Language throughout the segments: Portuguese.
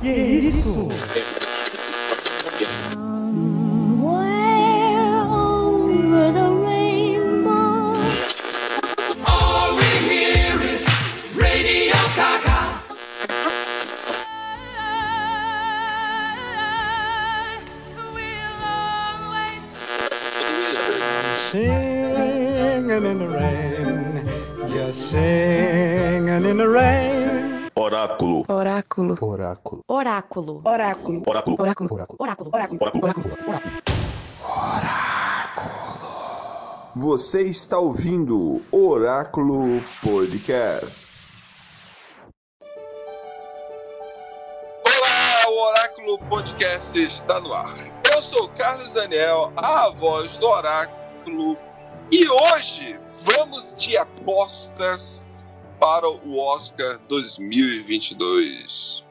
Que isso? Oráculo. Oráculo. Oráculo. Oráculo. Oráculo. Oráculo. Oráculo. Você está ouvindo Oráculo Podcast. Olá, o Oráculo Podcast está no ar. Eu sou Carlos Daniel, a voz do Oráculo, e hoje vamos de apostas para o Oscar 2022.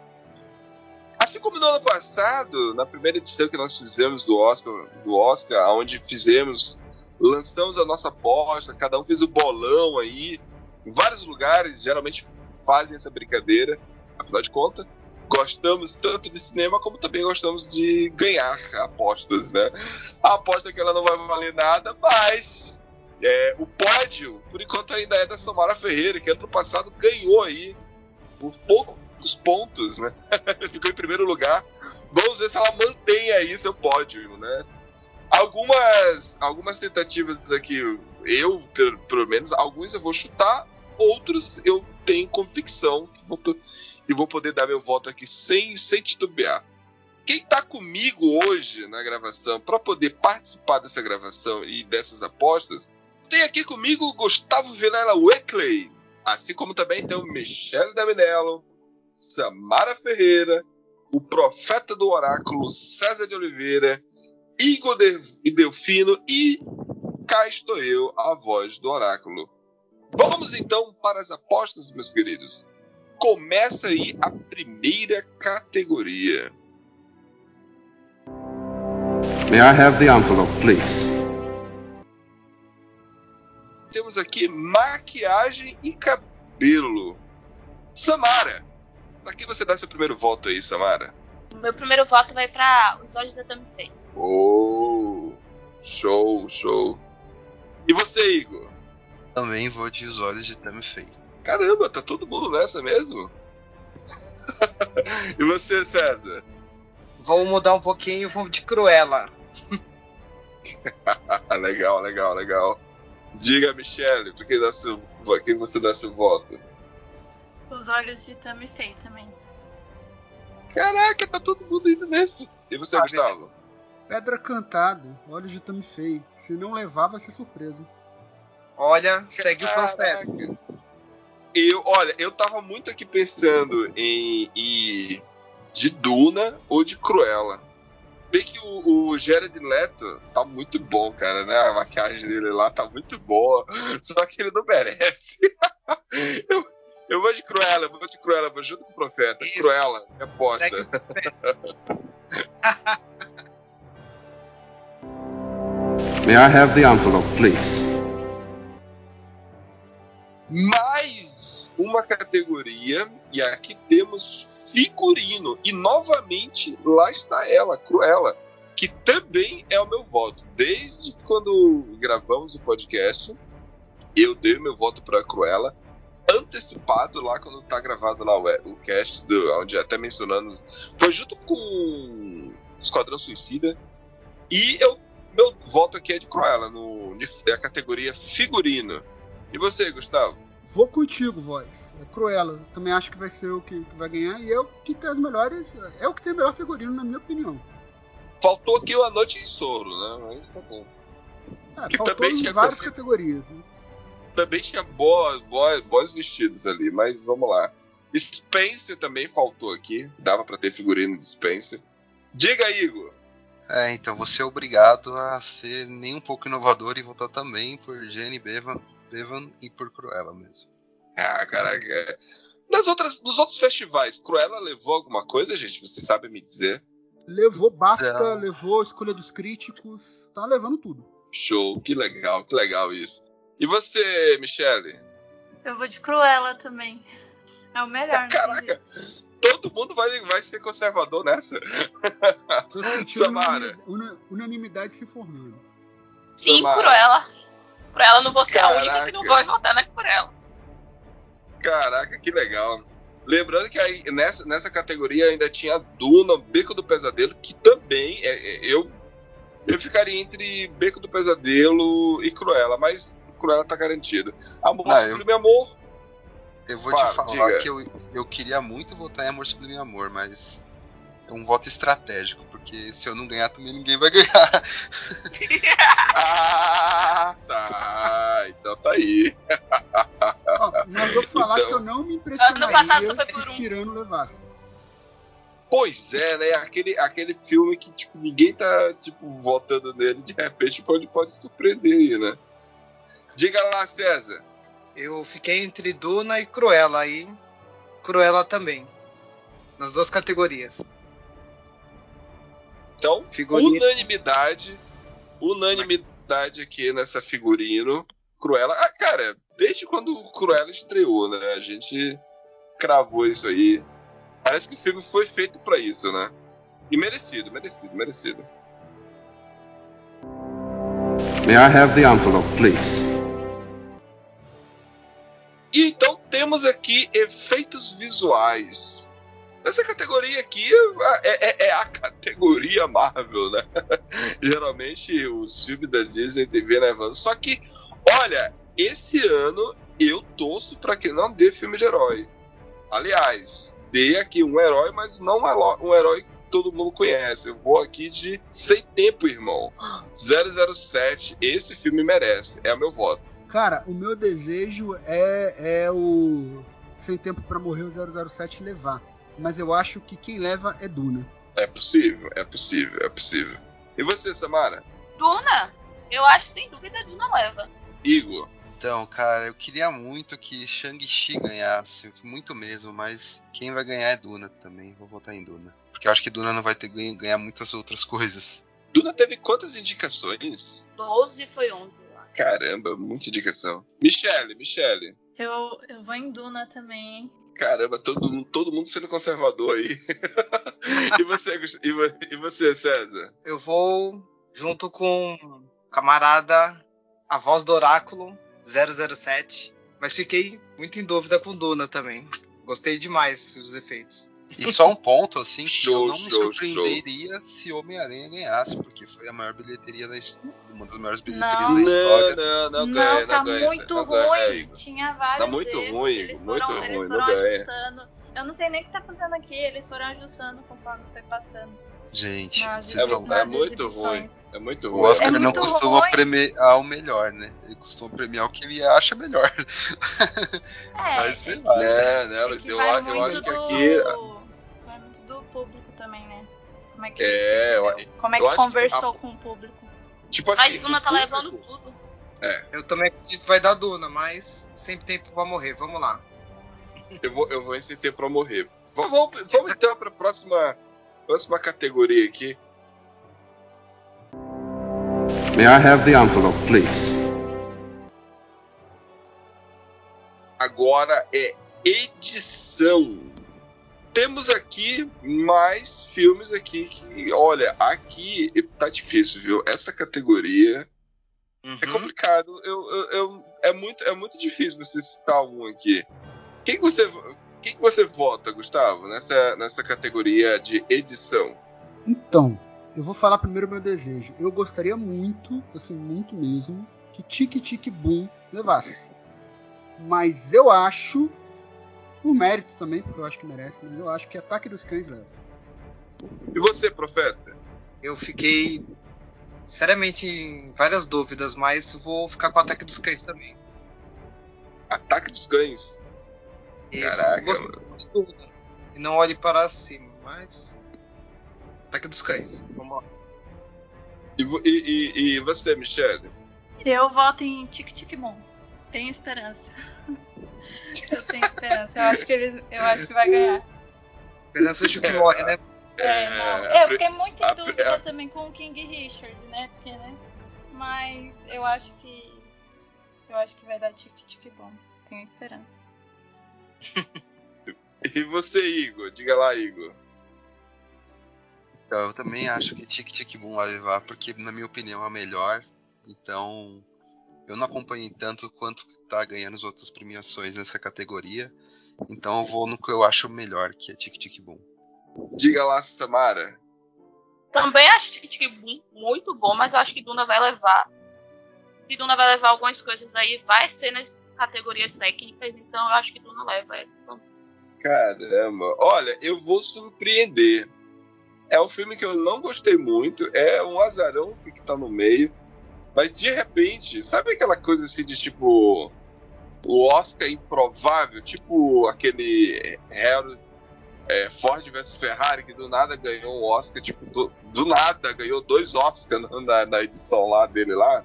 Assim como no ano passado, na primeira edição que nós fizemos do Oscar, do Oscar, onde fizemos, lançamos a nossa aposta, cada um fez o bolão aí, em vários lugares geralmente fazem essa brincadeira, afinal de contas gostamos tanto de cinema como também gostamos de ganhar apostas, né? A aposta é que ela não vai valer nada, mas é, o pódio, por enquanto, ainda é da Samara Ferreira, que ano passado ganhou aí uns pontos, né? Ficou em primeiro lugar. Vamos ver se ela mantém aí seu pódio, né? Algumas, algumas tentativas aqui, eu, pelo, pelo menos, alguns eu vou chutar, outros eu tenho convicção que vou, e vou poder dar meu voto aqui sem, sem titubear. Quem está comigo hoje na gravação para poder participar dessa gravação e dessas apostas, tem aqui comigo Gustavo Vilela Wickley, assim como também tem o Michele Daminello, Samara Ferreira, o Profeta do Oráculo César de Oliveira, Igor de Delfino e cá estou eu, a voz do Oráculo. Vamos então para as apostas, meus queridos começa aí a primeira categoria. May I have the envelope, please? Temos aqui maquiagem e cabelo. Samara, pra que você dá seu primeiro voto aí, Samara? Meu primeiro voto vai para Os Olhos da Tammy Faye. Oh, show, show. E você, Igor? Também vou de Os Olhos de Tammy Faye. Caramba, tá todo mundo nessa mesmo? e você, César? Vou mudar um pouquinho, vou de Cruella. legal, legal, legal. Diga, Michelle, por que, dá seu, por que você dá seu voto? Os olhos de Tammy Faye também. Caraca, tá todo mundo indo nesse. E você, Ah, Gustavo? Pedra cantada, olhos de Tammy Faye. Se não levar, vai ser surpresa. Olha, segue o profeta. Eu, olha, eu tava muito aqui pensando em ir de Duna ou de Cruella. Bem que o, o Jared Leto tá muito bom, cara, né? A maquiagem dele lá tá muito boa. Só que ele não merece. eu, eu vou de Cruella, eu vou de Cruella, vou junto com o Profeta. Isso. Cruella, me aposta. O May I have the envelope, please? mais uma categoria e aqui temos figurino e novamente lá está ela, Cruella, que também é o meu voto. Desde quando gravamos o podcast, eu dei meu voto para Cruella antecipado lá quando tá gravado lá o, o cast do, onde até mencionamos foi junto com Esquadrão Suicida e eu meu voto aqui é de Cruella no na categoria figurino. E você, Gustavo? Vou contigo, voz. É Cruella. Também acho que vai ser o que, que vai ganhar. E é o que tem as melhores. É o que tem o melhor figurino, na minha opinião. Faltou aqui o A Noite em Soro, né? Mas tá bom. É, Que faltou também em várias categorias. Né? Também tinha boas, boas, bons vestidos ali, mas vamos lá. Spencer também faltou aqui. Dava pra ter figurino de Spencer. Diga, Igor. É, então você é obrigado a ser nem um pouco inovador e votar também por Jenny Bevan, Bevan e por Cruella mesmo. Ah, caraca. é. Das outras, dos outros festivais, Cruella levou alguma coisa, gente? Vocês sabem me dizer? Levou BAFTA, Não. levou escolha dos críticos. Tá levando tudo. Show, que legal, que legal isso. E você, Michele? Eu vou de Cruella também. É o melhor. Caraca, todo mundo vai, vai ser conservador nessa. Samara. unanimidade, una- unanimidade se formando. Sim, Samara. Cruella. Cruella, não vou ser a única que não Caraca. vai votar na Cruella. Caraca, que legal. Lembrando que aí, nessa, nessa categoria ainda tinha Duna, Beco do Pesadelo, que também é, é, eu eu ficaria entre Beco do Pesadelo e Cruella, mas Cruella tá garantido. Amor, Ah, eu- Sublime Amor, Eu vou Fala, te falar diga. que eu, eu queria muito votar em Amor Sublime Amor, mas é um voto estratégico, porque se eu não ganhar também ninguém vai ganhar. Ah, tá. Então tá aí. Ó, mas vou falar Então- que eu não me impressionaria se um. Cirano levasse. Pois é, né? Aquele, aquele filme que tipo, ninguém tá tipo, votando nele, de repente pode, pode surpreender aí, né? Diga lá, César. Eu fiquei entre Duna e Cruella aí. Cruella também. Nas duas categorias. Então, Figurino. unanimidade. Unanimidade aqui nessa figurino. Cruella. Ah, cara, desde quando o Cruella estreou, né? A gente cravou isso aí. Parece que o filme foi feito pra isso, né? E merecido, merecido, merecido. May I have the envelope, please? Temos aqui efeitos visuais. Nessa categoria aqui é, é- é a categoria Marvel, né? Geralmente os filmes da Disney TV levando. Só que, olha, esse ano eu torço pra que não dê filme de herói. Aliás, dê aqui um herói, mas não heró- um herói que todo mundo conhece. Eu vou aqui de Sem Tempo, irmão. 007, esse filme merece. É o meu voto. Cara, o meu desejo é, é o Sem Tempo pra Morrer o 007 levar. Mas eu acho que quem leva é Duna. É possível, é possível, é possível. E você, Samara? Duna, eu acho sem dúvida Duna leva. Igor? Então, cara, eu queria muito que Shang-Chi ganhasse, muito mesmo, mas quem vai ganhar é Duna também. Vou votar em Duna. Porque eu acho que Duna não vai ter ganho, ganhar muitas outras coisas. Duna teve quantas indicações? 12 foi 11, eu. Caramba, muita indicação. Michele, Michele. Eu, eu vou em Duna também, hein? Caramba, todo, mundo- todo mundo sendo conservador aí. e, você, e vo- e você, César? Eu vou junto com o camarada A Voz do Oráculo 007. Mas fiquei muito em dúvida com Duna também. Gostei demais dos efeitos. E só um ponto, assim, que Show, eu não me show, surpreenderia se Homem-Aranha ganhasse, porque foi a maior bilheteria da his- uma das maiores bilheterias Não. da Não, história. não, não Não, ganha, tá não ganha. muito não ganha, ruim. Igor. Tinha vários Tá muito erros, ruim, eles muito foram, ruim, eles não foram ganha. ajustando. Eu não sei nem o que tá fazendo aqui, eles foram ajustando conforme foi passando. Gente, Nas É, nas é muito ruim. É muito o ruim. Oscar É não costuma ruim. premiar o melhor, né? Ele costuma premiar o que ele acha melhor. É, Mas sei lá. Né, né, é mas que eu, eu acho que do- aqui. Como é que, É, eu-? Como é que que conversou a- com o público? Tipo assim. Mas Duna tá público- levando tudo. Eu também acredito que vai dar Duna, mas sempre tempo pra morrer. Vamos lá. Eu vou, eu vou em sem tempo pra morrer. Vamos, vamos, vamos então pra próxima, próxima categoria aqui. May I have the envelope, please? Agora é edição. Temos aqui mais filmes aqui que, olha, aqui tá difícil, viu? Essa categoria Uhum. é complicado. Eu, eu, eu- é, muito, é muito difícil você citar um aqui. Quem que você, quem que você vota, Gustavo, nessa, nessa categoria de edição? Então, eu vou falar primeiro o meu desejo. Eu gostaria muito, assim, muito mesmo, que Tic Tic Boom levasse. Mas eu acho, por mérito também, porque eu acho que merece, mas eu acho que Ataque dos Cães leva. E você, Profeta? Eu fiquei seriamente em várias dúvidas, mas vou ficar com o Ataque dos Cães também. Ataque dos Cães. Isso, Caraca, Duna. E não olhe para cima, mas. Ataque dos Cães. Vamos lá. E, e, e, e você, Michelle? Eu voto em Tic Tic Boom. Tenho esperança. eu tenho esperança. Eu acho que ele, eu acho que vai ganhar. Esperança de que morre, né? É, não. a Eu fiquei muito a em dúvida a- também com o King Richard, né? Porque, né? Mas eu acho que. Eu acho que vai dar Tic Tic Boom. Tenho esperança. E você, Igor? Diga lá, Igor. Então, eu também acho que Tic Tic Boom vai levar, porque na minha opinião é a melhor. Então, eu não acompanhei tanto quanto tá ganhando as outras premiações nessa categoria. Então eu vou no que eu acho melhor, que é Tic Tic Boom. Diga lá, Samara. Também acho Tic Tic Boom muito bom, mas eu acho que Duna vai levar. Se Duna vai levar algumas coisas aí, vai ser nas categorias técnicas, então eu acho que Duna leva essa também. Caramba. Olha, eu vou surpreender. É um filme que eu não gostei muito. É um azarão que tá no meio. Mas de repente, sabe aquela coisa assim de tipo. O Oscar improvável? Tipo aquele Harry, é, Ford vs Ferrari, que do nada ganhou um Oscar, tipo, do, do nada ganhou dois Oscars na, na, edição lá dele lá.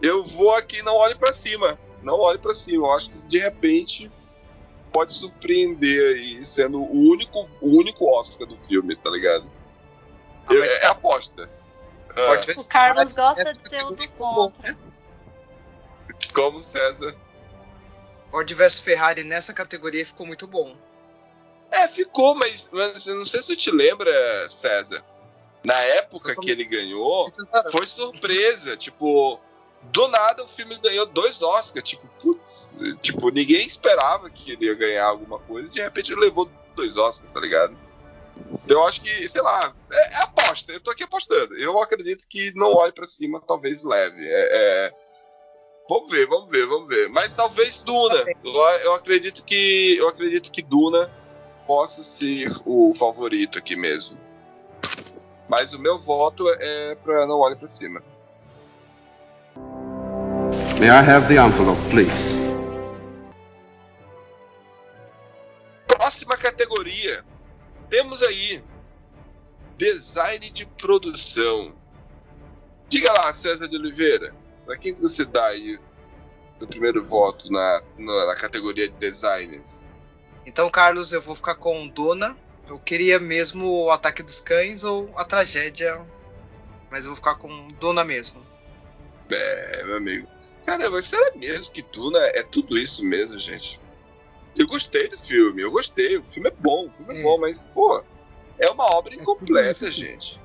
Eu vou aqui não olhe para cima. Não olhe para cima. Eu acho que de repente pode surpreender aí, sendo o único, o único Oscar do filme, tá ligado? Ah, Eu- é tá- aposta. Ah, Ford vs O Carlos gosta de ser o do categoria ficou bom, contra. né? como César. Ford vs Ferrari nessa categoria ficou muito bom. É, ficou, mas, mas não sei se te lembra, César. Na época que ele ganhou, foi surpresa. Tipo, do nada o filme ganhou dois Oscars. Tipo, putz, tipo, ninguém esperava que ele ia ganhar alguma coisa. E de repente ele levou dois Oscars, tá ligado? Eu acho que, sei lá, é, é aposta. Eu tô aqui apostando. Eu acredito que não olhe pra cima, talvez leve. É, é- Vamos ver, vamos ver, vamos ver. Mas talvez Duna. Eu, eu acredito que. Eu acredito que Duna possa ser o favorito aqui mesmo. Mas o meu voto é pra não olhe pra cima. May I have the envelope, please? Temos aí design de produção. Diga lá, César de Oliveira, pra quem que você dá aí o primeiro voto na, na, na categoria de designers? Então, Carlos, eu vou ficar com Duna. Eu queria mesmo o Ataque dos Cães ou a Tragédia. Mas eu vou ficar com Duna mesmo. É, meu amigo. Caramba, será mesmo que Duna é tudo isso mesmo, gente? Eu gostei do filme, eu gostei. O filme é bom, o filme é, É. bom, mas, pô, é uma obra tudo incompleta, isso, sim. gente.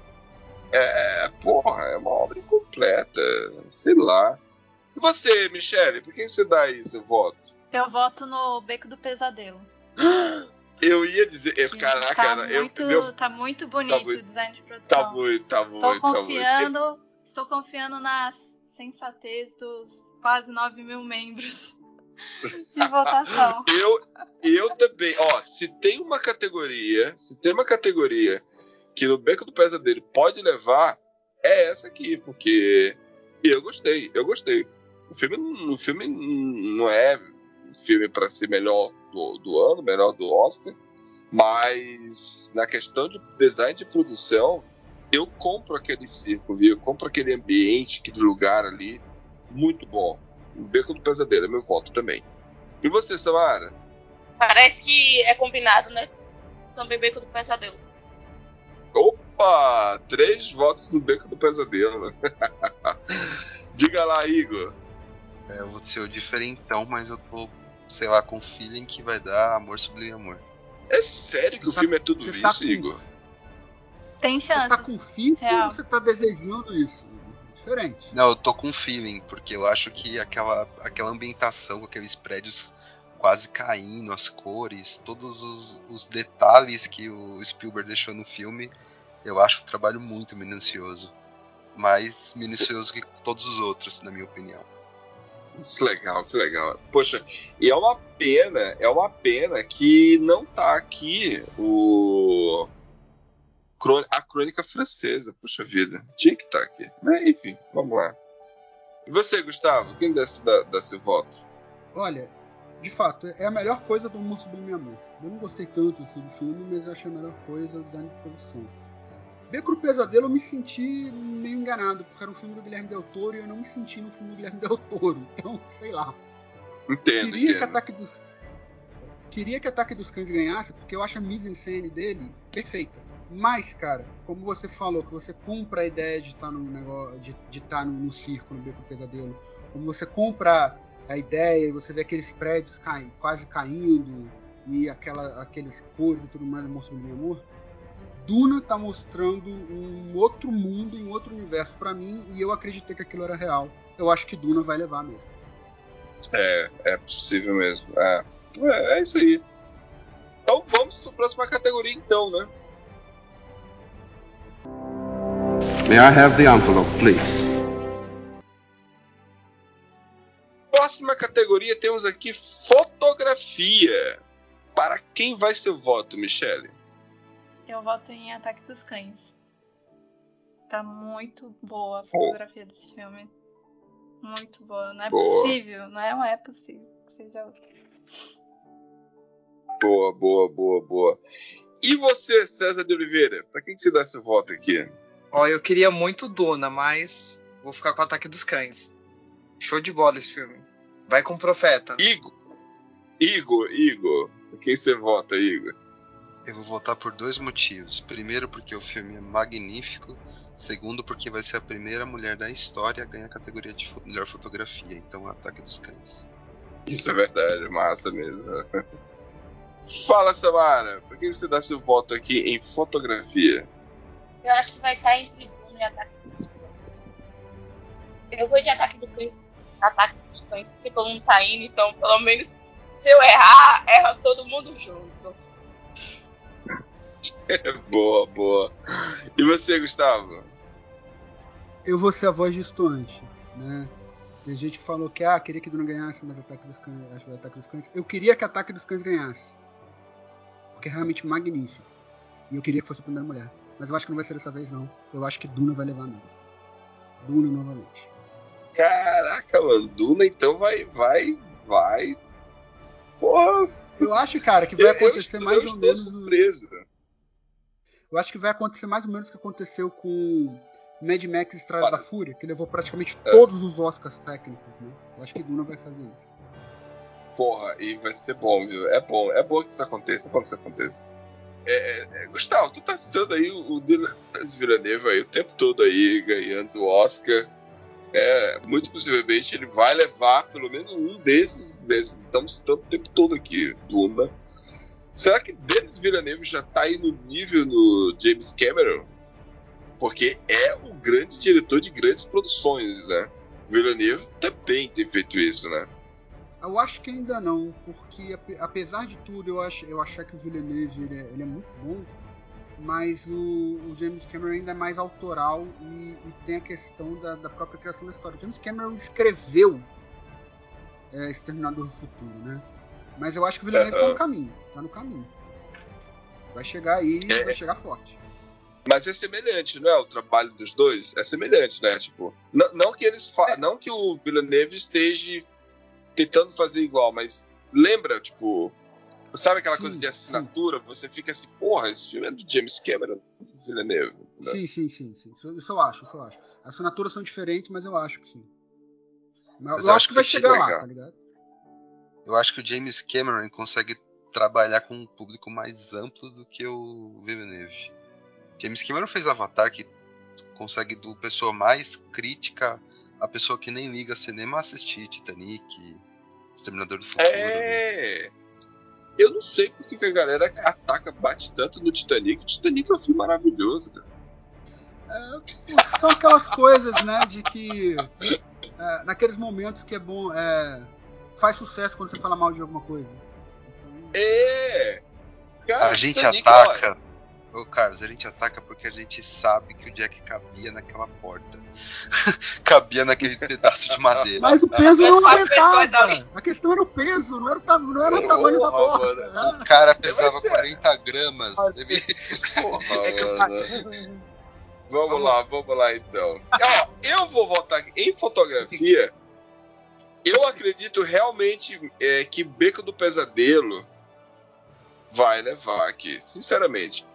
É, porra, é uma obra incompleta. Sei lá. E você, Michele, por quem você dá aí seu voto? Eu voto no Beco do Pesadelo. Eu ia dizer. eu- Que caraca, tá, eu, muito, meu, tá muito bonito muito- o design de produção. tá muito, tá muito, Estou tá muito. confiando, estou confiando na sensatez dos quase 9 mil membros de votação. Eu, eu também, ó, se tem uma categoria, se tem uma categoria que no Beco do Pesadelo pode levar, é essa aqui, porque eu gostei, eu gostei. O filme, o filme não é um filme para ser melhor do, do ano, melhor do Oscar, mas na questão de design de produção, eu compro aquele circo, viu? Eu compro aquele ambiente, aquele lugar ali, muito bom. O Beco do Pesadelo é meu voto também. E você, Samara? Parece que é combinado, né? Também Beco do Pesadelo. Opa! Três votos do Beco do Pesadelo. Diga lá, Igor. É, eu vou ser o diferentão, mas eu tô, sei lá, com o feeling que vai dar amor sublime amor. É sério que o Você tá- filme é tudo você isso, tá com- Igor? Tem Você chance. tá com fim Real. ou você tá desejando isso? Diferente. Não, eu tô com feeling, porque eu acho que aquela, aquela ambientação aqueles prédios quase caindo, as cores, todos os, os detalhes que o Spielberg deixou no filme, eu acho um trabalho muito minucioso. Mais minucioso que todos os outros, na minha opinião. Que legal, que legal. Poxa, e é uma pena, é uma pena que não tá aqui o A crônica francesa. Puxa vida, tinha que estar aqui. Mas enfim, vamos lá. E você, Gustavo, quem desse dá, dá seu voto? Olha, de fato, é a melhor coisa do Amor Sublime Amor. Eu não gostei tanto assim, do filme, mas eu achei a melhor coisa o design de produção. Beco do Pesadelo eu me senti meio enganado, porque era um filme do Guilherme Del Toro e eu não me senti no filme do Guilherme Del Toro. Então, sei lá. Entendo, Queria que entendo. Ataque dos Queria que Ataque dos Cães ganhasse, porque eu acho a mise-en-scène dele perfeita. Mas, cara, como você falou, que você compra a ideia de estar no negócio, de estar no, no circo, no Beco Pesadelo, como você compra a ideia e você vê aqueles prédios quase caindo, e aquela, aqueles cores e tudo mais mostrando meu amor, Duna tá mostrando um outro mundo, um outro universo pra mim e eu acreditei que aquilo era real. Eu acho que Duna vai levar mesmo. É, é possível mesmo. É, é, é isso aí. Então vamos para a próxima categoria, então, né? May I have the envelope, please? Próxima categoria temos aqui fotografia. Para quem vai seu voto, Michele? Eu voto em Ataque dos Cães. Tá muito boa a Oh. fotografia desse filme. Muito boa. Não é Boa. possível, não é, não é possível que seja outra. Boa, boa, boa, boa. E você, César de Oliveira? Para quem que você dá seu voto aqui? Ó, eu queria muito Duna, mas vou ficar com o Ataque dos Cães. Show de bola esse filme. Vai com o Profeta. Igor, Igor, Igor. Pra quem você vota, Igor? Eu vou votar por dois motivos. Primeiro, porque o filme é magnífico. Segundo, porque vai ser a primeira mulher da história a ganhar a categoria de fo- melhor fotografia. Então, Ataque dos Cães. Isso é verdade, massa mesmo. Fala, Samara. Por que você dá seu voto aqui em fotografia? Eu acho que vai estar entre Duna e Ataque dos Cães. Eu vou de Ataque, do Cães, ataque dos Cães, porque todo mundo tá indo, então pelo menos se eu errar, erra todo mundo junto. boa, boa. E você, Gustavo? Eu vou ser a voz distante, né? Tem gente que falou que ah, queria que Duna ganhasse, mas Ataque dos Cães, acho que foi Ataque dos Cães. Eu queria que Ataque dos Cães ganhasse. Porque é realmente magnífico. E eu queria que fosse a primeira mulher. Mas eu acho que não vai ser dessa vez, não. Eu acho que Duna vai levar mesmo. Duna novamente. Caraca, mano. Duna então vai, vai, vai. Porra. Eu acho, cara, que vai acontecer eu, mais eu ou estou menos. surpreso. Eu acho que vai acontecer mais ou menos o que aconteceu com Mad Max Estrada da. Fúria, que levou praticamente É. todos os Oscars técnicos, né? Eu acho que Duna vai fazer isso. Porra, e vai ser bom, viu? É bom, é bom que isso aconteça, é bom que isso aconteça. É, é, é, Gustavo, tu tá citando aí o, o Denis Villeneuve aí o tempo todo aí, ganhando o Oscar. É, muito possivelmente ele vai levar pelo menos um desses, desses. Estamos citando o tempo todo aqui, Duna. Será que Denis Villeneuve já tá aí no nível do James Cameron? Porque é o grande diretor de grandes produções, né? Villeneuve também tem feito isso, né? Eu acho que ainda não, porque ape- apesar de tudo, eu acho eu achar que o Villeneuve ele é, ele é muito bom, mas o, o James Cameron ainda é mais autoral e, e tem a questão da, da própria criação da história. O James Cameron escreveu é, Exterminador do Futuro, né? Mas eu acho que o Villeneuve tá no Aham. caminho, tá no caminho. Vai chegar aí e É. vai chegar forte. Mas é semelhante, não é? O trabalho dos dois é semelhante, né? Tipo, não, não que eles É. não que o Villeneuve esteja tentando fazer igual, mas lembra, tipo, sabe aquela Sim, coisa de assinatura? Você fica assim, porra, esse filme é do James Cameron, do Villeneuve. né? Sim, sim, sim, sim. Isso, isso eu acho, isso eu acho. As assinaturas são diferentes, mas eu acho que sim. Mas, Mas eu eu acho acho que vai que chegar lá, legal. tá ligado? Eu acho que o James Cameron consegue trabalhar com um público mais amplo do que o Villeneuve. James Cameron fez Avatar que consegue do pessoa mais crítica a pessoa que nem liga cinema assistir Titanic, Exterminador do Futuro. É. Eu não sei por que a galera ataca, bate tanto no Titanic. O Titanic é um filme maravilhoso, cara. É, são aquelas coisas, né, de que é, naqueles momentos que é bom, é, faz sucesso quando você fala mal de alguma coisa. Então, É! Cara, A gente Titanic, ataca. Ô Carlos, a gente ataca porque a gente sabe que o Jack cabia naquela porta. cabia naquele pedaço de madeira. Mas o peso não aumentava. A questão era o peso, não era o, ta- não era o tamanho da Porra, porta. mano. O cara pesava Vai ser- 40 gramas. Ele- Porra, É que eu- mano. Vamos lá, vamos lá então. Ó, eu vou votar aqui. em fotografia. Eu acredito realmente é, que Beco do Pesadelo vai levar aqui, sinceramente.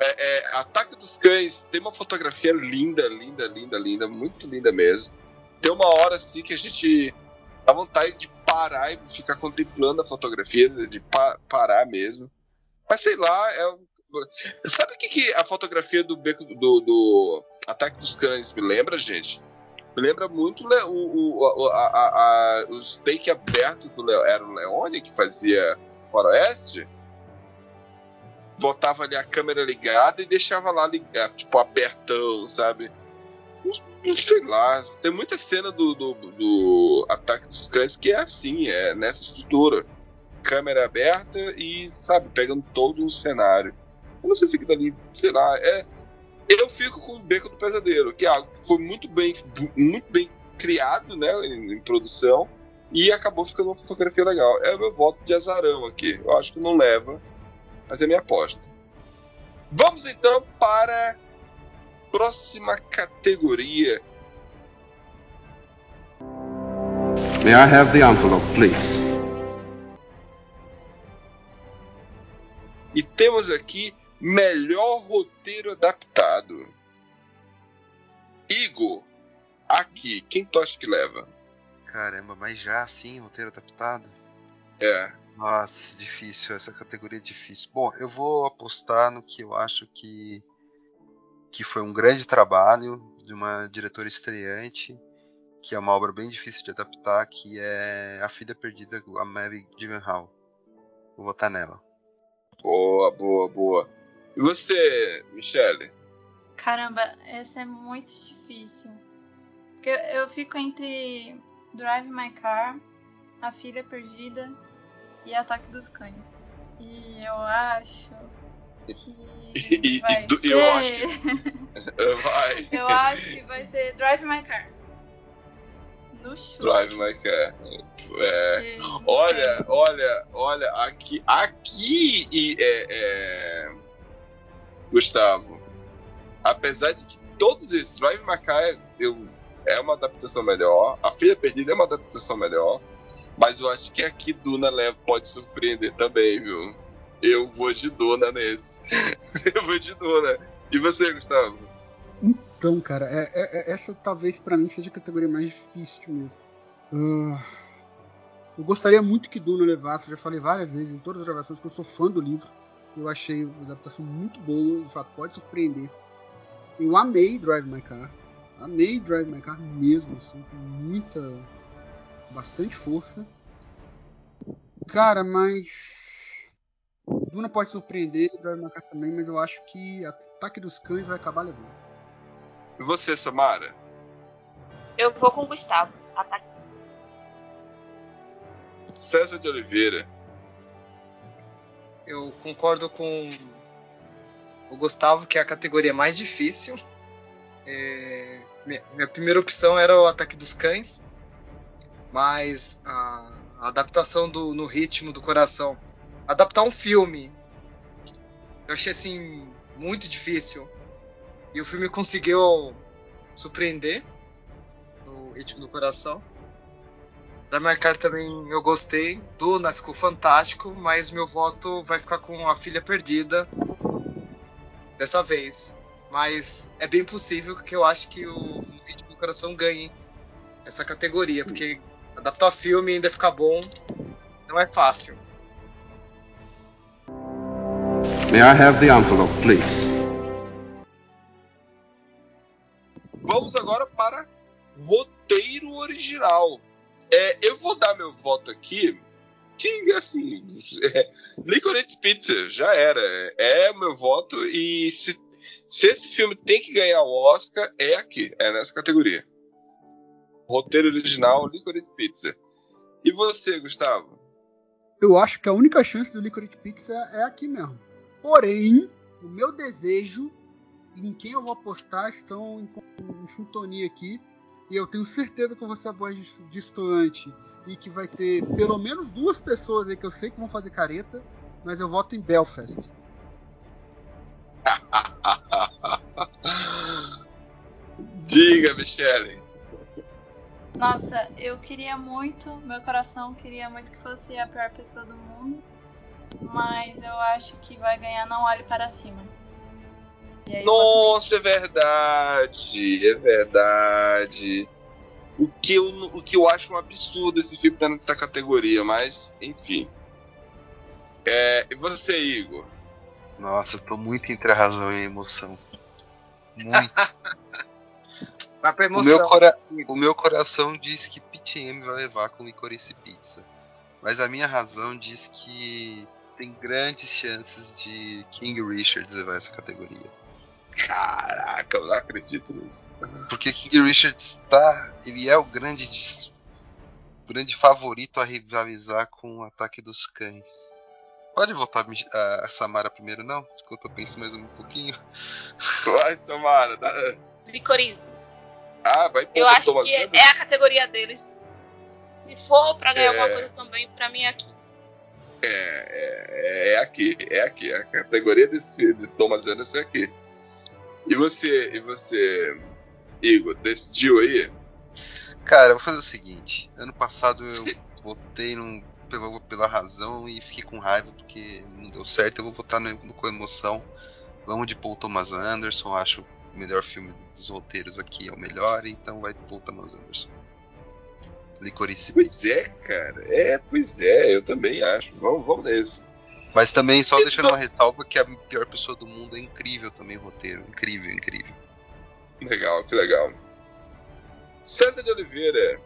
É, é, Ataque dos Cães tem uma fotografia linda, linda, linda, linda, muito linda mesmo. Tem uma hora assim que a gente dá vontade de parar e ficar contemplando a fotografia, de pa- parar mesmo. Mas sei lá, é um- Sabe o que, que a fotografia do beco do, do Ataque dos Cães me lembra, gente? Me lembra muito Le- o, o, a, a, a- abertos do Leo, era o Leone que fazia Faroeste, botava ali a câmera ligada e deixava lá ligado, tipo, abertão, sabe? Não- Sei lá, tem muita cena do, do, do Ataque dos Cães que é assim, é nessa estrutura. Câmera aberta e, sabe, pegando todo o cenário. Eu não sei se aquilo ali, sei lá, é. Eu fico com o Beco do Pesadelo, que é que foi muito bem, muito bem criado, né, em, em produção, e acabou ficando uma fotografia legal. É o meu voto de azarão aqui. Eu acho que não leva, mas é minha aposta. Vamos então para a próxima categoria. May I have the envelope, please? E temos aqui melhor roteiro adaptado. Igor, aqui, quem tu acha que leva? Caramba, mas já assim, roteiro adaptado? É. Nossa, difícil, essa categoria é difícil. Bom, eu vou apostar no que eu acho que, que foi um grande trabalho de uma diretora estreante, que é uma obra bem difícil de adaptar, que é A Filha Perdida, a Mary Gyllenhaal. Vou votar nela. Boa, boa, boa. E você, Michele? Caramba, essa é muito difícil. Porque eu, eu fico entre Drive My Car, A Filha Perdida e Ataque dos Cães. E eu acho que E- e vai do- ser... eu acho que- Vai. eu acho que vai ser Drive My Car. No chute. Drive My Car. É. Olha, olha, olha, aqui, aqui e é, é, Gustavo, apesar de que todos esses Drive My Car eu, é uma adaptação melhor, A Filha Perdida é uma adaptação melhor, mas eu acho que aqui Duna leva, pode surpreender também, viu? Eu vou de Duna nesse. eu vou de Duna. E você, Gustavo? Então, cara, é- é- é- essa talvez pra mim seja a categoria mais difícil mesmo. Ah, eu gostaria muito que Duna levasse, eu já falei várias vezes em todas as gravações que eu sou fã do livro. Eu achei uma adaptação muito boa, de fato, pode surpreender. Eu amei Drive My Car. Amei Drive My Car mesmo, assim, com muita. Bastante força. Cara, mas. Duna pode surpreender, Drive My Car também, mas eu acho que Ataque dos Cães vai acabar levando. E você, Samara? Eu vou com o Gustavo. Ataque dos Cães. César de Oliveira. Eu concordo com o Gustavo, que é a categoria mais difícil. É, minha, minha primeira opção era o Ataque dos Cães, mas a, a adaptação do, no ritmo do coração. Adaptar um filme, eu achei assim muito difícil. E o filme conseguiu surpreender no ritmo do coração. Da marcar também eu gostei. Duna ficou fantástico, mas meu voto vai ficar com a filha perdida dessa vez. Mas é bem possível que eu acho que o Ritmo do Coração ganhe essa categoria, porque adaptar filme e ainda ficar bom não é fácil. May I have the envelope, please? Vamos agora para roteiro original. É, eu vou dar meu voto aqui. Que assim, é, Licorice Pizza já era. É o meu voto. E se, se esse filme tem que ganhar o Oscar, é aqui, é nessa categoria. Roteiro original, Licorice Pizza. E você, Gustavo? Eu acho que a única chance do Licorice Pizza é aqui mesmo. Porém, o meu desejo em quem eu vou apostar estão em, em sintonia aqui. E eu tenho certeza que eu vou ser a voz dis- distante e que vai ter pelo menos duas pessoas aí que eu sei que vão fazer careta, mas eu voto em Belfast. Diga, Michele. Nossa, eu queria muito, meu coração queria muito que fosse a pior pessoa do mundo, mas eu acho que vai ganhar Não Olhe Para Cima. E aí, Nossa, é verdade. É verdade. O que, eu, o que eu acho um absurdo esse filme estar nessa categoria, mas, enfim. É, e você, Igor? Nossa, eu tô muito entre a razão e a emoção. Muito. Vai pra o, meu emoção. cora- o meu coração diz que PTM vai levar com Licorice Pizza. Mas a minha razão diz que tem grandes chances de King Richards levar essa categoria. Caraca, eu não acredito nisso. Porque King Richards tá. Ele é o grande, grande favorito a rivalizar com o ataque dos cães. Pode voltar a Samara primeiro, não? Porque eu tô pensando mais um pouquinho. Vai, Samara. Dá... Licorice. Ah, vai pôr Eu o acho Thomas que é, Anderson? é a categoria deles. Se for pra ganhar É. alguma coisa também, pra mim é aqui. É, é, é aqui, é aqui. A categoria desse de Thomas Anderson é aqui. E você, e você, Igor, decidiu aí? Cara, eu vou fazer o seguinte. Ano passado eu votei num, pela, pela razão e fiquei com raiva porque não deu certo. Eu vou votar no, no com emoção. Vamos de Paul Thomas Anderson. Acho o melhor filme dos roteiros aqui é o melhor. Então vai Paul Thomas Anderson. Licorice Pois é, cara. É, pois é, eu também acho. Vamos, vamos nesse. Mas também, só deixando uma ressalva que a pior pessoa do mundo é incrível também o roteiro. Incrível, incrível. Legal, que legal. César de Oliveira.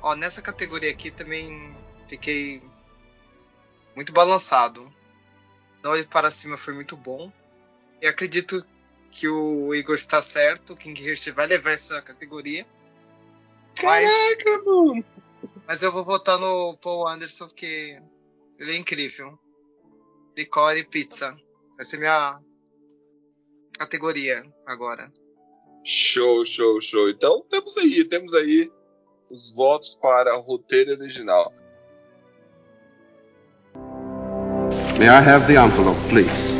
Ó, nessa categoria aqui também fiquei muito balançado. Não Olhe para cima foi muito bom. E acredito que o Igor está certo. O King Hirsch vai levar essa categoria. Mas, Caraca, mano. mas eu vou votar no Paul Anderson porque ele é incrível. Licore e pizza. Vai ser minha categoria agora. Show, show, show. Então temos aí, temos aí os votos para o roteiro original. May I have the envelope, please?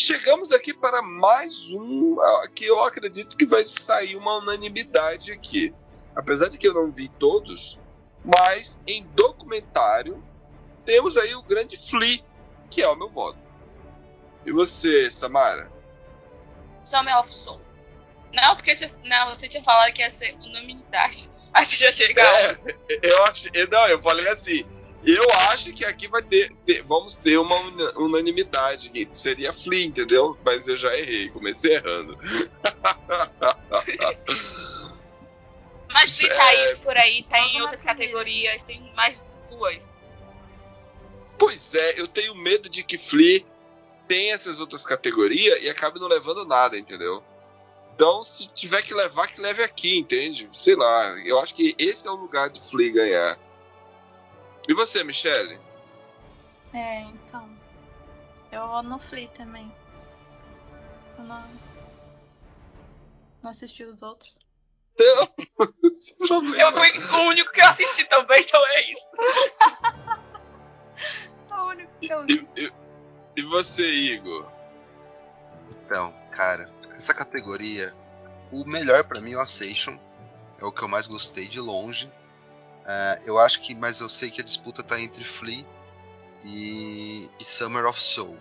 Chegamos aqui para mais um ah, que eu acredito que vai sair uma unanimidade aqui. Apesar de que eu não vi todos, mas em documentário temos aí o grande Flea, que é o meu voto. E você, Samara? Summer of Soul. Não, porque você, não, você tinha falado que ia ser unanimidade. Aí você já chega. É, eu acho, eu- não, eu falei assim. Eu acho que aqui vai ter, ter- vamos ter uma una- unanimidade, que seria Flea, entendeu? Mas eu já errei, comecei errando. Mas se tá aí por aí, tá em Alguma outras categorias, tem mais duas. Pois é, eu tenho medo de que Flea tem essas outras categorias e acabe não levando nada, entendeu? Então, se tiver que levar, que leve aqui, entende? Sei lá, eu acho que esse é o lugar de Flea ganhar. E você, Michele? É, então. Eu vou no Flea também. Eu não. Não assisti os outros. Problema. Eu fui o único que eu assisti também, então é isso. O único que eu vi. E, e- e você, Igor? Então, cara, essa categoria, o melhor pra mim é o Assassin. É o que eu mais gostei de longe. Ah, eu acho que, mas eu sei que a disputa tá entre Flea e, e Summer of Soul.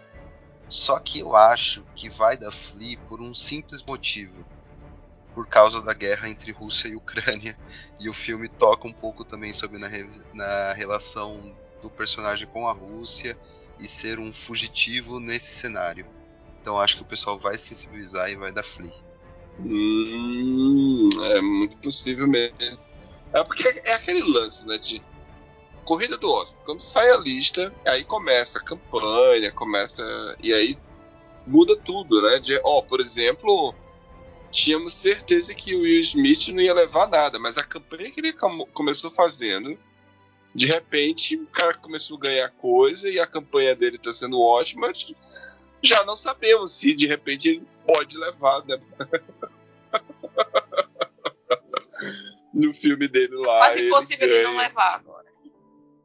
Só que eu acho que vai da Flea por um simples motivo. Por causa da guerra entre Rússia e Ucrânia. E o filme toca um pouco também sobre na, na relação do personagem com a Rússia e ser um fugitivo nesse cenário. Então acho que o pessoal vai se sensibilizar e vai dar Flea. Hum, é muito possível mesmo. É porque é aquele lance, né, de corrida do Oscar. Quando sai a lista, aí começa a campanha, começa e aí muda tudo, né? De, ó, por exemplo, tínhamos certeza que o Will Smith não ia levar nada, mas a campanha que ele com- começou fazendo, de repente o cara começou a ganhar coisa e a campanha dele tá sendo ótima. Já não sabemos se de repente ele pode levar, né? no filme dele lá. Quase ele impossível de não levar agora.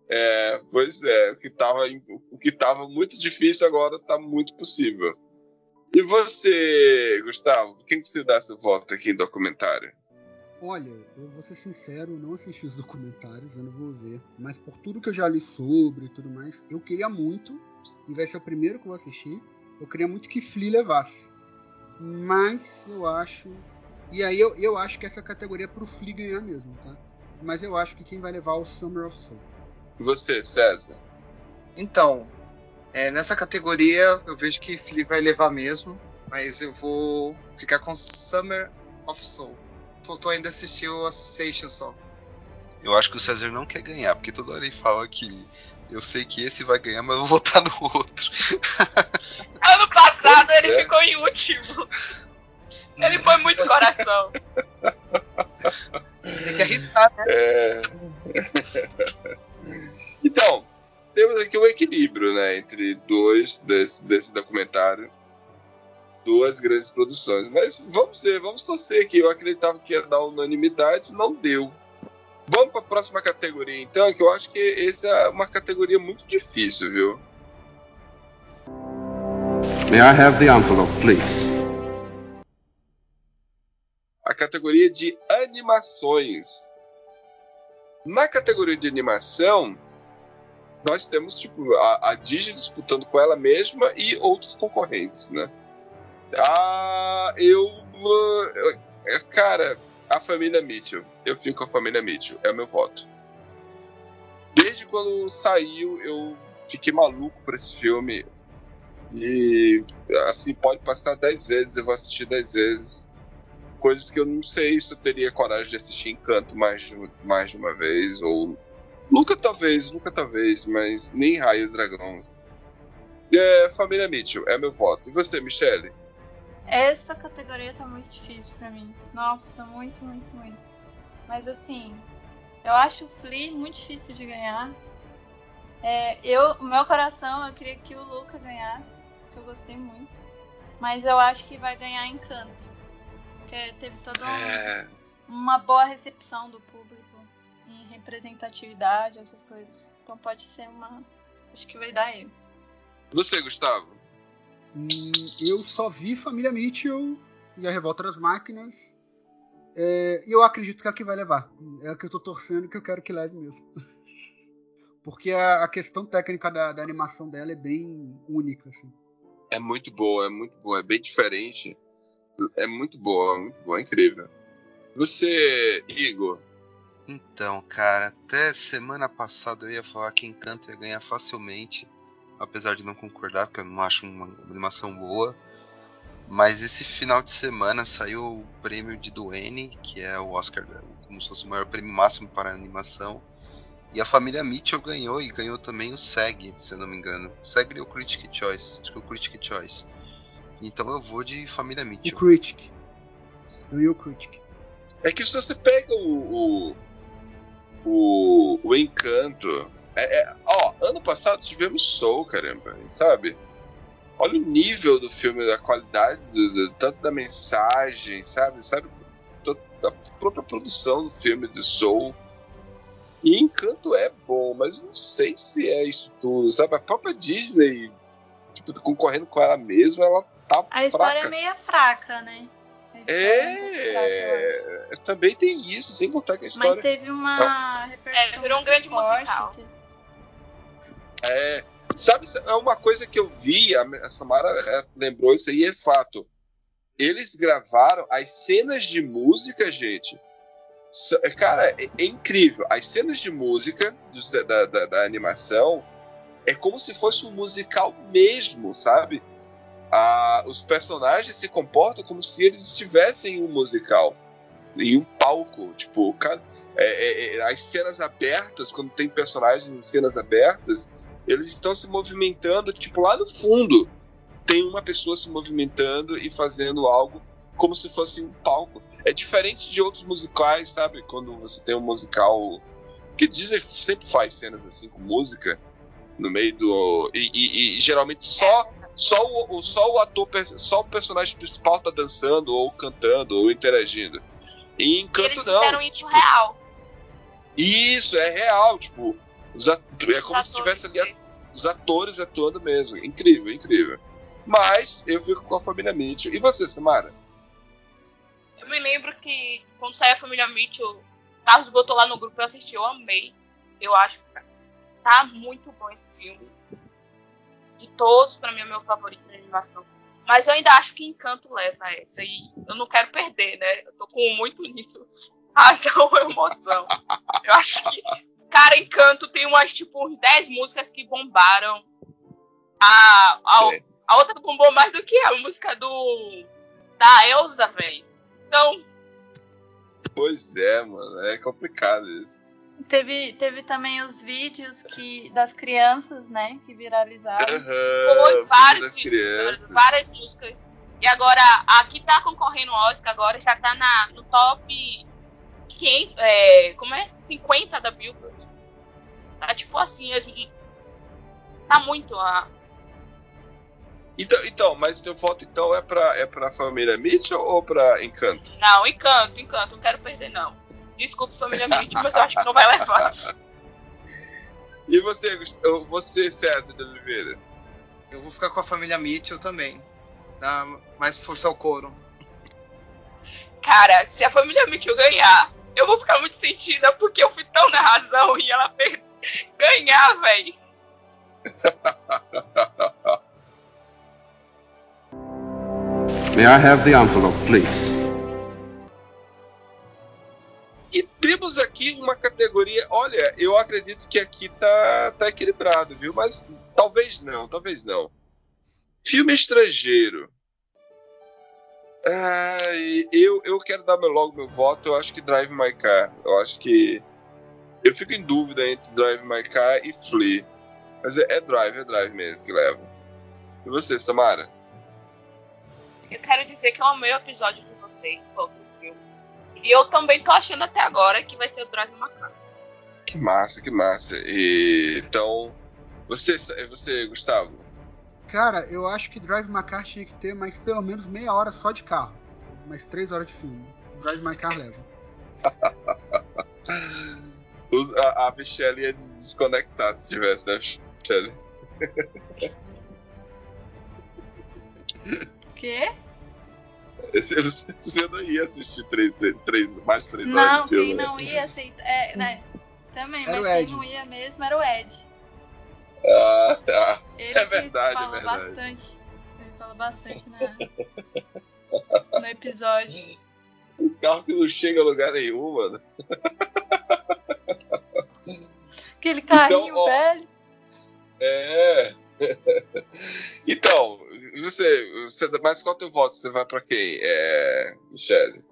É, pois é, o que tava, o que tava muito difícil agora tá muito possível. E você, Gustavo, quem que você dá seu voto aqui em documentário? Olha, eu vou ser sincero, eu não assisti os documentários, eu não vou ver. Mas por tudo que eu já li sobre e tudo mais, eu queria muito, e vai ser o primeiro que eu vou assistir, eu queria muito que Flea levasse. Mas eu acho. E aí eu, eu acho que essa categoria é pro Flea ganhar mesmo, tá? Mas eu acho que quem vai levar é o Summer of Soul. Você, César? Então, é, nessa categoria eu vejo que Flea vai levar mesmo, mas eu vou ficar com Summer of Soul. Faltou ainda assistir o Assassination só. Eu acho que o César não quer ganhar, porque toda hora ele fala que eu sei que esse vai ganhar, mas eu vou votar no outro. Ano passado Pois ele é. ficou em último. Ele foi muito coração. Tem que arriscar, né? É. então, temos aqui um equilíbrio, né, entre dois desse, desse documentário. Duas grandes produções. Mas vamos ver, vamos torcer que eu acreditava que ia dar unanimidade, não deu. Vamos para a próxima categoria, então, que eu acho que essa é uma categoria muito difícil, viu? May I have the envelope, please? A categoria de animações. Na categoria de animação, nós temos tipo a, a Disney disputando com ela mesma e outros concorrentes, né? Ah, eu, eu- cara, a família Mitchell. Eu fico com a família Mitchell, é o meu voto. Desde quando saiu, eu fiquei maluco por esse filme. E assim, pode passar 10 vezes, eu vou assistir 10 vezes coisas que eu não sei se eu teria coragem de assistir Encanto mais de, mais de uma vez, ou nunca talvez, nunca talvez, mas nem Raio do Dragão. É, Família Mitchell, é meu voto. E você, Michele? Essa categoria tá muito difícil pra mim. Nossa, muito, muito, muito. Mas assim, eu acho o Flea muito difícil de ganhar. É, eu, meu coração, eu queria que o Luca ganhasse, porque eu gostei muito. Mas eu acho que vai ganhar Encanto. Porque teve toda um- É, uma boa recepção do público em representatividade, essas coisas. Então pode ser uma. Acho que vai dar ele. Você, Gustavo? Hum, eu só vi Família Mitchell e a Revolta das Máquinas. É, e eu acredito que é a que vai levar. É a que eu tô torcendo que eu quero que leve mesmo. Porque a, a questão técnica da, da animação dela é bem única, assim. É muito boa, é muito boa, é bem diferente. É muito boa, muito boa, é incrível. Você, Igor? Então, cara, até semana passada eu ia falar que Encanto ia ganhar facilmente, apesar de não concordar, porque eu não acho uma animação boa. Mas esse final de semana saiu o prêmio de Duane, que é o Oscar, como se fosse o maior prêmio máximo para animação. E a família Mitchell ganhou e ganhou também o SEG, se eu não me engano. SEG o Critic Choice? Acho que é o Critic Choice. Então eu vou de família O Mitchell. Critic. Eu e o Critic. É que se você pega o. o, o, o Encanto. É, é- ó, ano passado tivemos Soul, caramba, sabe? Olha o nível do filme, a qualidade, do, do- tanto da mensagem, sabe? Sabe? Da própria produção do filme do Soul. E Encanto é bom, mas eu não sei se é isso tudo, sabe? A própria Disney, tipo, concorrendo com ela mesma, ela tá A história fraca. é meio fraca, né? É fraca. É, também tem isso, sem contar que a Mas história. teve uma repercussão É, virou um grande forte, musical. É, sabe, é uma coisa que eu vi, a Samara é, lembrou isso aí, é fato. Eles gravaram as cenas de música, gente. é, Cara, é, é incrível. As cenas de música dos- da- da- da animação é como se fosse um musical mesmo, sabe? Ah, os personagens se comportam como se eles estivessem em um musical. Em um palco. Tipo, é, é, é, as cenas abertas, quando tem personagens em cenas abertas, eles estão se movimentando, tipo, lá no fundo tem uma pessoa se movimentando e fazendo algo como se fosse um palco. É diferente de outros musicais, sabe? Quando você tem um musical. Que sempre faz cenas assim com música no meio do. E, e- e geralmente só, só, o, o- só o ator, só o personagem principal tá dançando, ou cantando, ou interagindo. E em Encanto Eles não. fizeram isso tipo, real. isso, é real, tipo, os at- é como Os se tivesse ali atores. a- os atores atuando mesmo. Incrível, incrível. Mas eu fico com a família Mitchell. E você, Samara? Eu me lembro que quando saiu a família Mitchell, o Carlos botou lá no grupo, eu assisti, eu amei. Eu acho que tá muito bom esse filme. De todos, pra mim, é o meu favorito de animação. Mas eu ainda acho que Encanto leva essa. E eu não quero perder, né? Eu tô com muito nisso. Razão ou emoção. Eu acho que, cara, Encanto tem umas, tipo, uns 10 músicas que bombaram. A, a, É. a outra bombou mais do que a música do. Da Elsa, velho. Então, Pois é, mano, é complicado isso. Teve, teve também os vídeos que, das crianças, né? Que viralizaram. Vários vídeos, crianças. várias músicas. E agora, a que tá concorrendo ao Oscar agora já tá na, no top 500, é, como é? 50 da Billboard. Tá tipo assim, as- tá muito a. Então, então, mas teu voto então é pra, é pra família Mitchell ou pra Encanto? Não, encanto, encanto, não quero perder não. Desculpa, família Mitch, mas eu acho que não vai levar. E você, você César de Oliveira? Eu vou ficar com a família Mitchell também. Dá mais força ao couro. Cara, se a família Mitchell ganhar, eu vou ficar muito sentida porque eu fui tão na razão e ela per- ganhar, velho. May I have the envelope, please? Temos aqui uma categoria. Olha, eu acredito que aqui tá, tá equilibrado, viu? Mas talvez não, talvez não. Filme estrangeiro. Ai, eu, eu quero dar meu- logo meu voto. Eu acho que Drive My Car. Eu acho que. Eu fico em dúvida entre Drive My Car e Flea. Mas é, é Drive, é Drive mesmo que leva. E você, Samara? Eu quero dizer que amei o episódio de vocês filme. E eu também tô achando até agora que vai ser o Drive Macaco. Que massa, que massa. E, então, você, você, Gustavo? Cara, eu acho que Drive My Car tinha que ter mais pelo menos meia hora só de carro. Mais três horas de filme. Drive My Car leva. Os- a, a Michelle ia des- desconectar se tivesse, né, Michelle? Quê? Você não ia assistir três, três, mais três horas Não, de filme. quem né? não ia aceitar. É, né? Também, Era mas quem não ia mesmo era o Ed. Ah, tá. Ele É verdade, é fala verdade. bastante. Ele fala bastante na, no episódio. O carro que não chega a lugar nenhum, mano. Aquele carrinho ó, velho. É. então, você, você. Mas qual é o teu voto? Você vai pra quem? É. Michelle.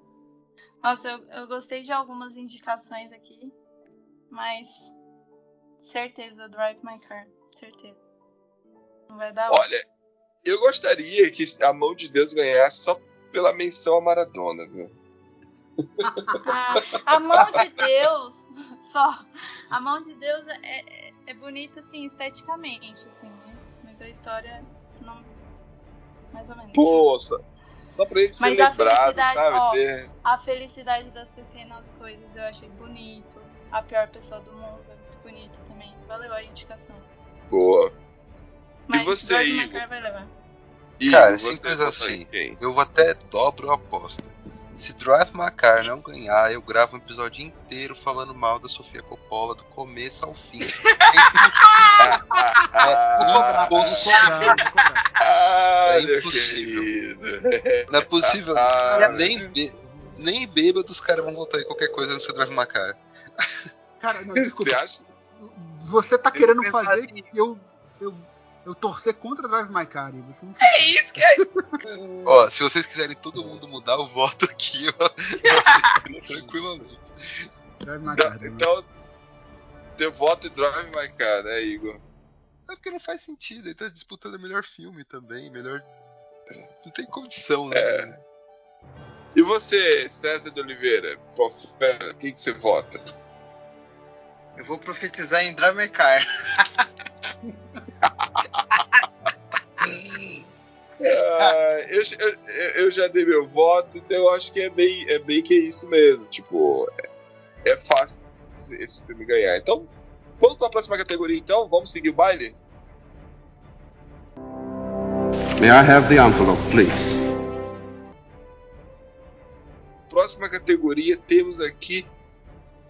Nossa, eu, eu gostei de algumas indicações aqui, mas certeza, Drive My Car, certeza. Não vai dar outra. Olha, eu gostaria que a mão de Deus ganhasse só pela menção a Maradona, viu? A mão de Deus, só. A mão de Deus é, é, é bonita, assim, esteticamente, assim, né? Mas a história. Mais ou menos. Pô, só, pra ele ser Mas a lembrado, felicidade, sabe? ó, Ter- A felicidade das pequenas coisas eu achei bonito. A pior pessoa do mundo é muito bonito também. Valeu a indicação. Boa. Mas você, Drive My Igor? Vai levar. Igor, Cara, você simples vota assim. em quem? Eu vou até dobro a aposta. Se Drive My Car não ganhar, eu gravo um episódio inteiro falando mal da Sofia Coppola do começo ao fim. Ah, Vou cobrar, ah, É impossível. Não é possível. Ah, nem, bê- nem bêbados os caras vão votar em qualquer coisa no seu Drive My Car. Cara, não, Você desculpa. acha? Você tá Eu querendo fazer que eu, eu, eu torcer contra Drive My Car. e Você não É isso que é. Ó, se vocês quiserem todo mundo mudar o voto aqui, eu, eu aceitaria tranquilamente. Drive My Então, Car. né? Teu voto em Drive My Car, né, Igor? É porque não faz sentido, ele tá disputando o melhor filme também, melhor. Não tem condição, né? É. E você, César de Oliveira? Qual, quem que você vota? Eu vou profetizar em Drive My Car. Ah, eu, eu, eu já dei meu voto, então eu acho que é bem, é bem que é isso mesmo. Tipo, é, é fácil esse, filme ganhar. Então, vamos para a próxima categoria então? Vamos seguir o baile? May I have the envelope, please? Próxima categoria temos aqui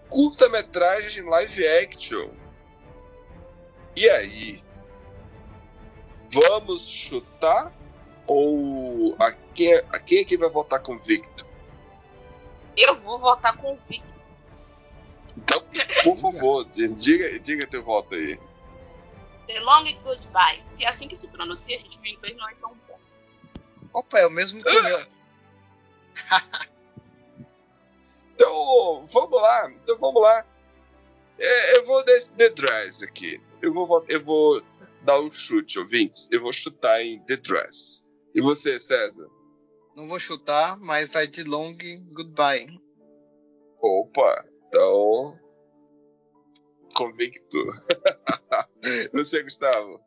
curta-metragem live action. E aí? Vamos chutar? Ou a quem, a quem aqui vai votar convicto? Eu vou votar com o Victor. Então, por favor, diga, diga teu voto aí. The Long Goodbye. Se é assim que se pronuncia, gente, meu inglês não é tão bom. Opa, é o mesmo que o meu. Então, vamos lá. Então, vamos lá. É, eu vou nesse The Dress aqui. Eu vou, vo- eu vou dar um chute, ouvintes. Eu vou chutar em The Dress. E você, César? Não vou chutar, mas vai de long goodbye. Opa, então. Convicto. você, Gustavo?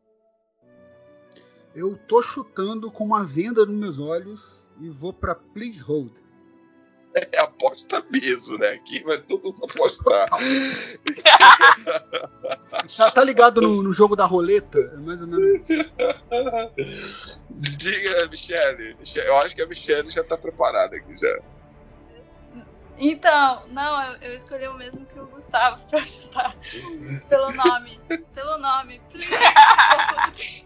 Eu tô chutando com uma venda nos meus olhos e vou pra Please Hold. É aposta mesmo, né? Aqui vai todo mundo apostar. Já tá ligado no, no jogo da roleta? É mais ou menos. Diga, Michele. Michele, Eu acho que a Michele já tá preparada aqui já. Então, não, eu, eu escolhi o mesmo que o Gustavo pra chutar. Pelo nome. Pelo nome.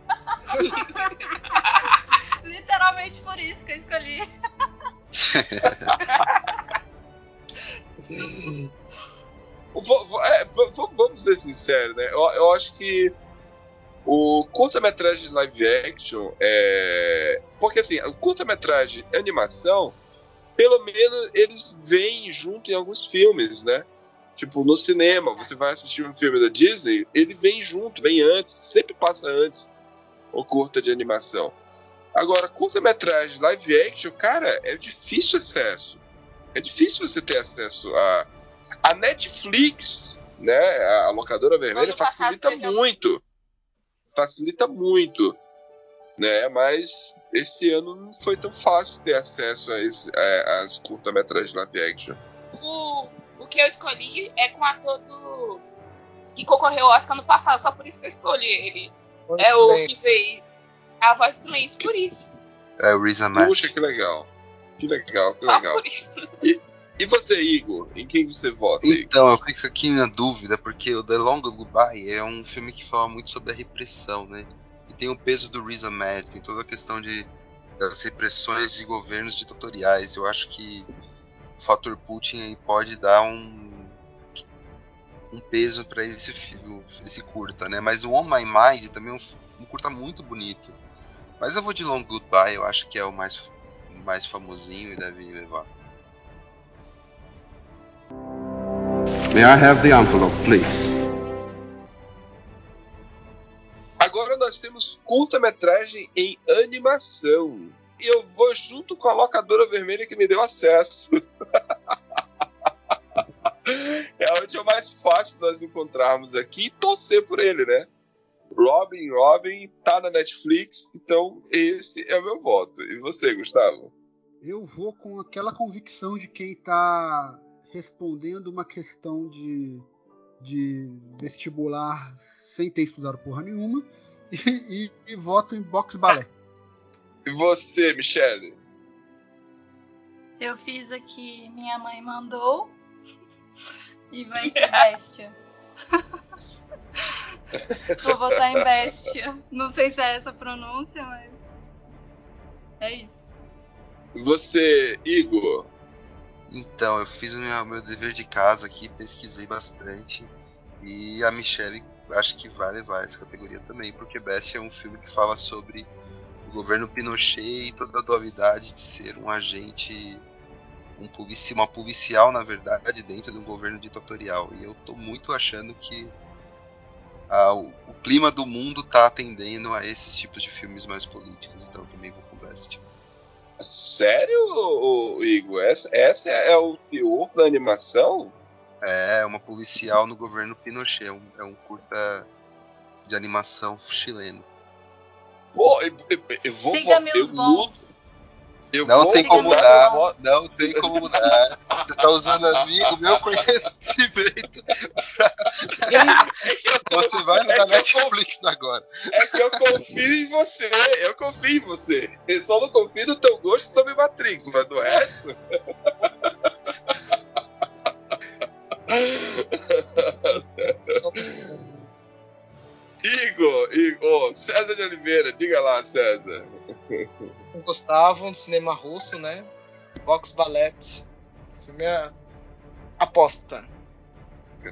Literalmente por isso que eu escolhi. É, vamos ser sinceros, né? Eu, eu acho que o curta-metragem de live action é. Porque assim, o curta-metragem animação, pelo menos eles vêm junto em alguns filmes, né? Tipo, no cinema, você vai assistir um filme da Disney, ele vem junto, vem antes, sempre passa antes o curta de animação. Agora, curta-metragem live action, cara, é difícil acesso. É difícil você ter acesso a. A Netflix, né? A locadora vermelha facilita muito. Facilita muito. Né? Mas esse ano não foi tão fácil ter acesso a esse, a- às curta-metragens live action. O, o que eu escolhi é com o ator do. que concorreu ao Oscar no passado, só por isso que eu escolhi ele. É o que fez a voz do silêncio, por isso. É o Riz Ahmed. Puxa, que legal. Que legal, que Só legal. por isso. E você, Igor? Em quem você vota, Igor? Então, eu fico aqui na dúvida, porque o The Long Goodbye é um filme que fala muito sobre a repressão, né? Tem o peso do Riz Ahmed, tem toda a questão de, das repressões de governos ditatoriais. Eu acho que o fator Putin aí pode dar um, um peso para esse, esse curta, né? Mas o On My Mind também é um, um curta muito bonito. Mas eu vou de Long Goodbye, eu acho que é o mais, mais famosinho e deve levar. May I have the envelope, please? Agora nós temos curta-metragem em animação. E eu vou junto com a locadora vermelha que me deu acesso. é onde é mais fácil nós encontrarmos aqui e torcer por ele, né? Robin, Robin, tá na Netflix, então esse é o meu voto. E você, Gustavo? Eu vou com aquela convicção de quem tá respondendo uma questão de, de vestibular sem ter estudado porra nenhuma e, e- e voto em box balé. E você, Michele? Eu fiz aqui, minha mãe mandou. E vai ser Bestia. Vou votar em Bestia. Não sei se é essa a pronúncia, mas. É isso. E você, Igor? Então, eu fiz o meu, meu dever de casa aqui, pesquisei bastante. E a Michelle acho que vai levar essa categoria também, porque Best é um filme que fala sobre o governo Pinochet e toda a dualidade de ser um agente, um polici uma policial, na verdade, dentro de um governo ditatorial. E eu tô muito achando que ah, o, o clima do mundo tá atendendo a esses tipos de filmes mais políticos, então eu também vou com Best. Sério, Igor? Essa, essa é o teor da animação? É, uma policial no governo Pinochet. É um, é um curta de animação chileno. Pô, eu, eu- eu vou Siga meus eu bons. mudo- Eu Não vou tem como mudar mudar. meu voto. Não tem como mudar. Você tá usando a minha- o meu conhecimento pra... Você vai no É da que eu Netflix agora. É que eu confio em você. Eu confio em você. Eu só não confio no teu gosto sobre Matrix, mas do resto. Igor, Igor, César de Oliveira, diga lá, César. O Gustavo, um cinema russo, né? Box Ballet. Essa é a minha aposta.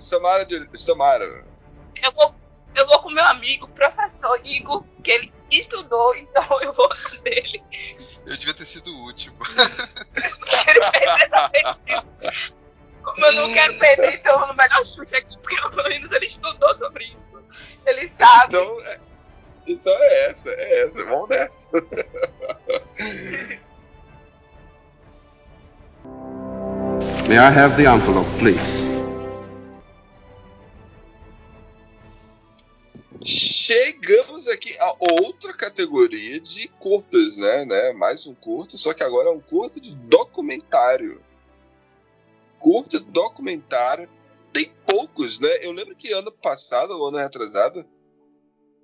Samara de Samara. Eu vou, eu vou com meu amigo, professor Igor, que ele estudou, então eu vou com dele. Eu devia ter sido o último. Como eu não quero perder, então eu vou no melhor chute aqui, porque pelo menos ele estudou sobre isso. Ele sabe. Então é, então é essa, é essa. Vamos nessa. May I have the envelope, please? Chegamos aqui a outra categoria de curtas, né? né? Mais um curto, só que agora é um curto de documentário. Curto documentário. Tem poucos, né? Eu lembro que ano passado, ou ano retrasado,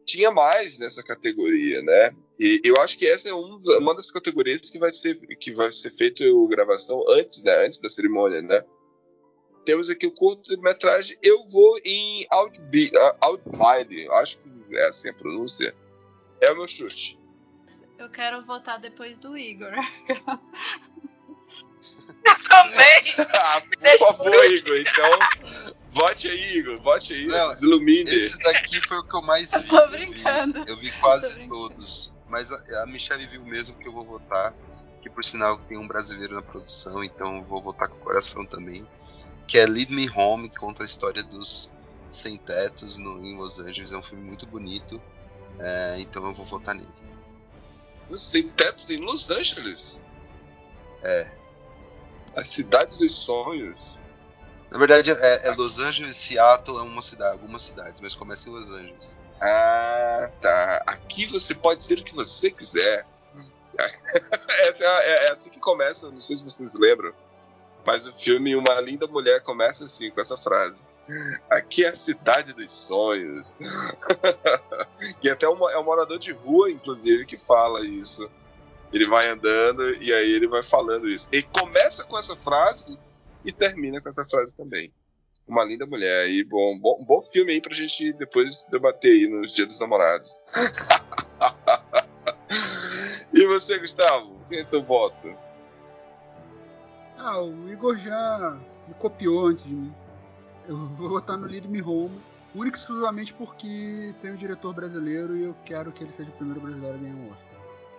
tinha mais nessa categoria, né? E eu acho que essa é um, uma das categorias que vai ser que vai ser feita a gravação antes, né? Antes da cerimônia, né? Temos aqui o curto-metragem. Eu vou em Outbi- Outline. Acho que é assim a pronúncia. É o meu chute. Eu quero votar depois do Igor. Também. Ah, por Deixa favor. Igor. Então, vote aí, Igor. Vote aí. Não, ilumine. Esse daqui foi o que eu mais vi. Eu tô Eu vi- brincando. Eu vi Tô quase todos. Mas a, a Michelle viu mesmo que eu vou votar. Que por sinal tem um brasileiro na produção, então eu vou votar com o coração também. Que é Lead Me Home, que conta a história dos sem tetos no, em Los Angeles. É um filme muito bonito. É, então eu vou votar nele. Sem tetos em Los Angeles. É. A cidade dos sonhos. Na verdade, é, é Los Angeles, Seattle é uma cidade, algumas cidades, mas começa em Los Angeles. Ah, tá. Aqui você pode ser o que você quiser. Essa é, é- é assim que começa, não sei se vocês lembram. Mas o filme Uma Linda Mulher começa assim, com essa frase. Aqui é a cidade dos sonhos. e até um, é um morador de rua, inclusive, que fala isso. Ele vai andando e aí ele vai falando isso. Ele começa com essa frase e termina com essa frase também. Uma linda mulher. E bom, bom, bom filme aí pra gente depois debater aí nos Dias dos Namorados. e você, Gustavo? Quem é seu voto? Ah, o Igor já me copiou antes de mim. Eu vou votar no Lead Me Home, único exclusivamente porque tem um diretor brasileiro e eu quero que ele seja o primeiro brasileiro a ganhar um Oscar.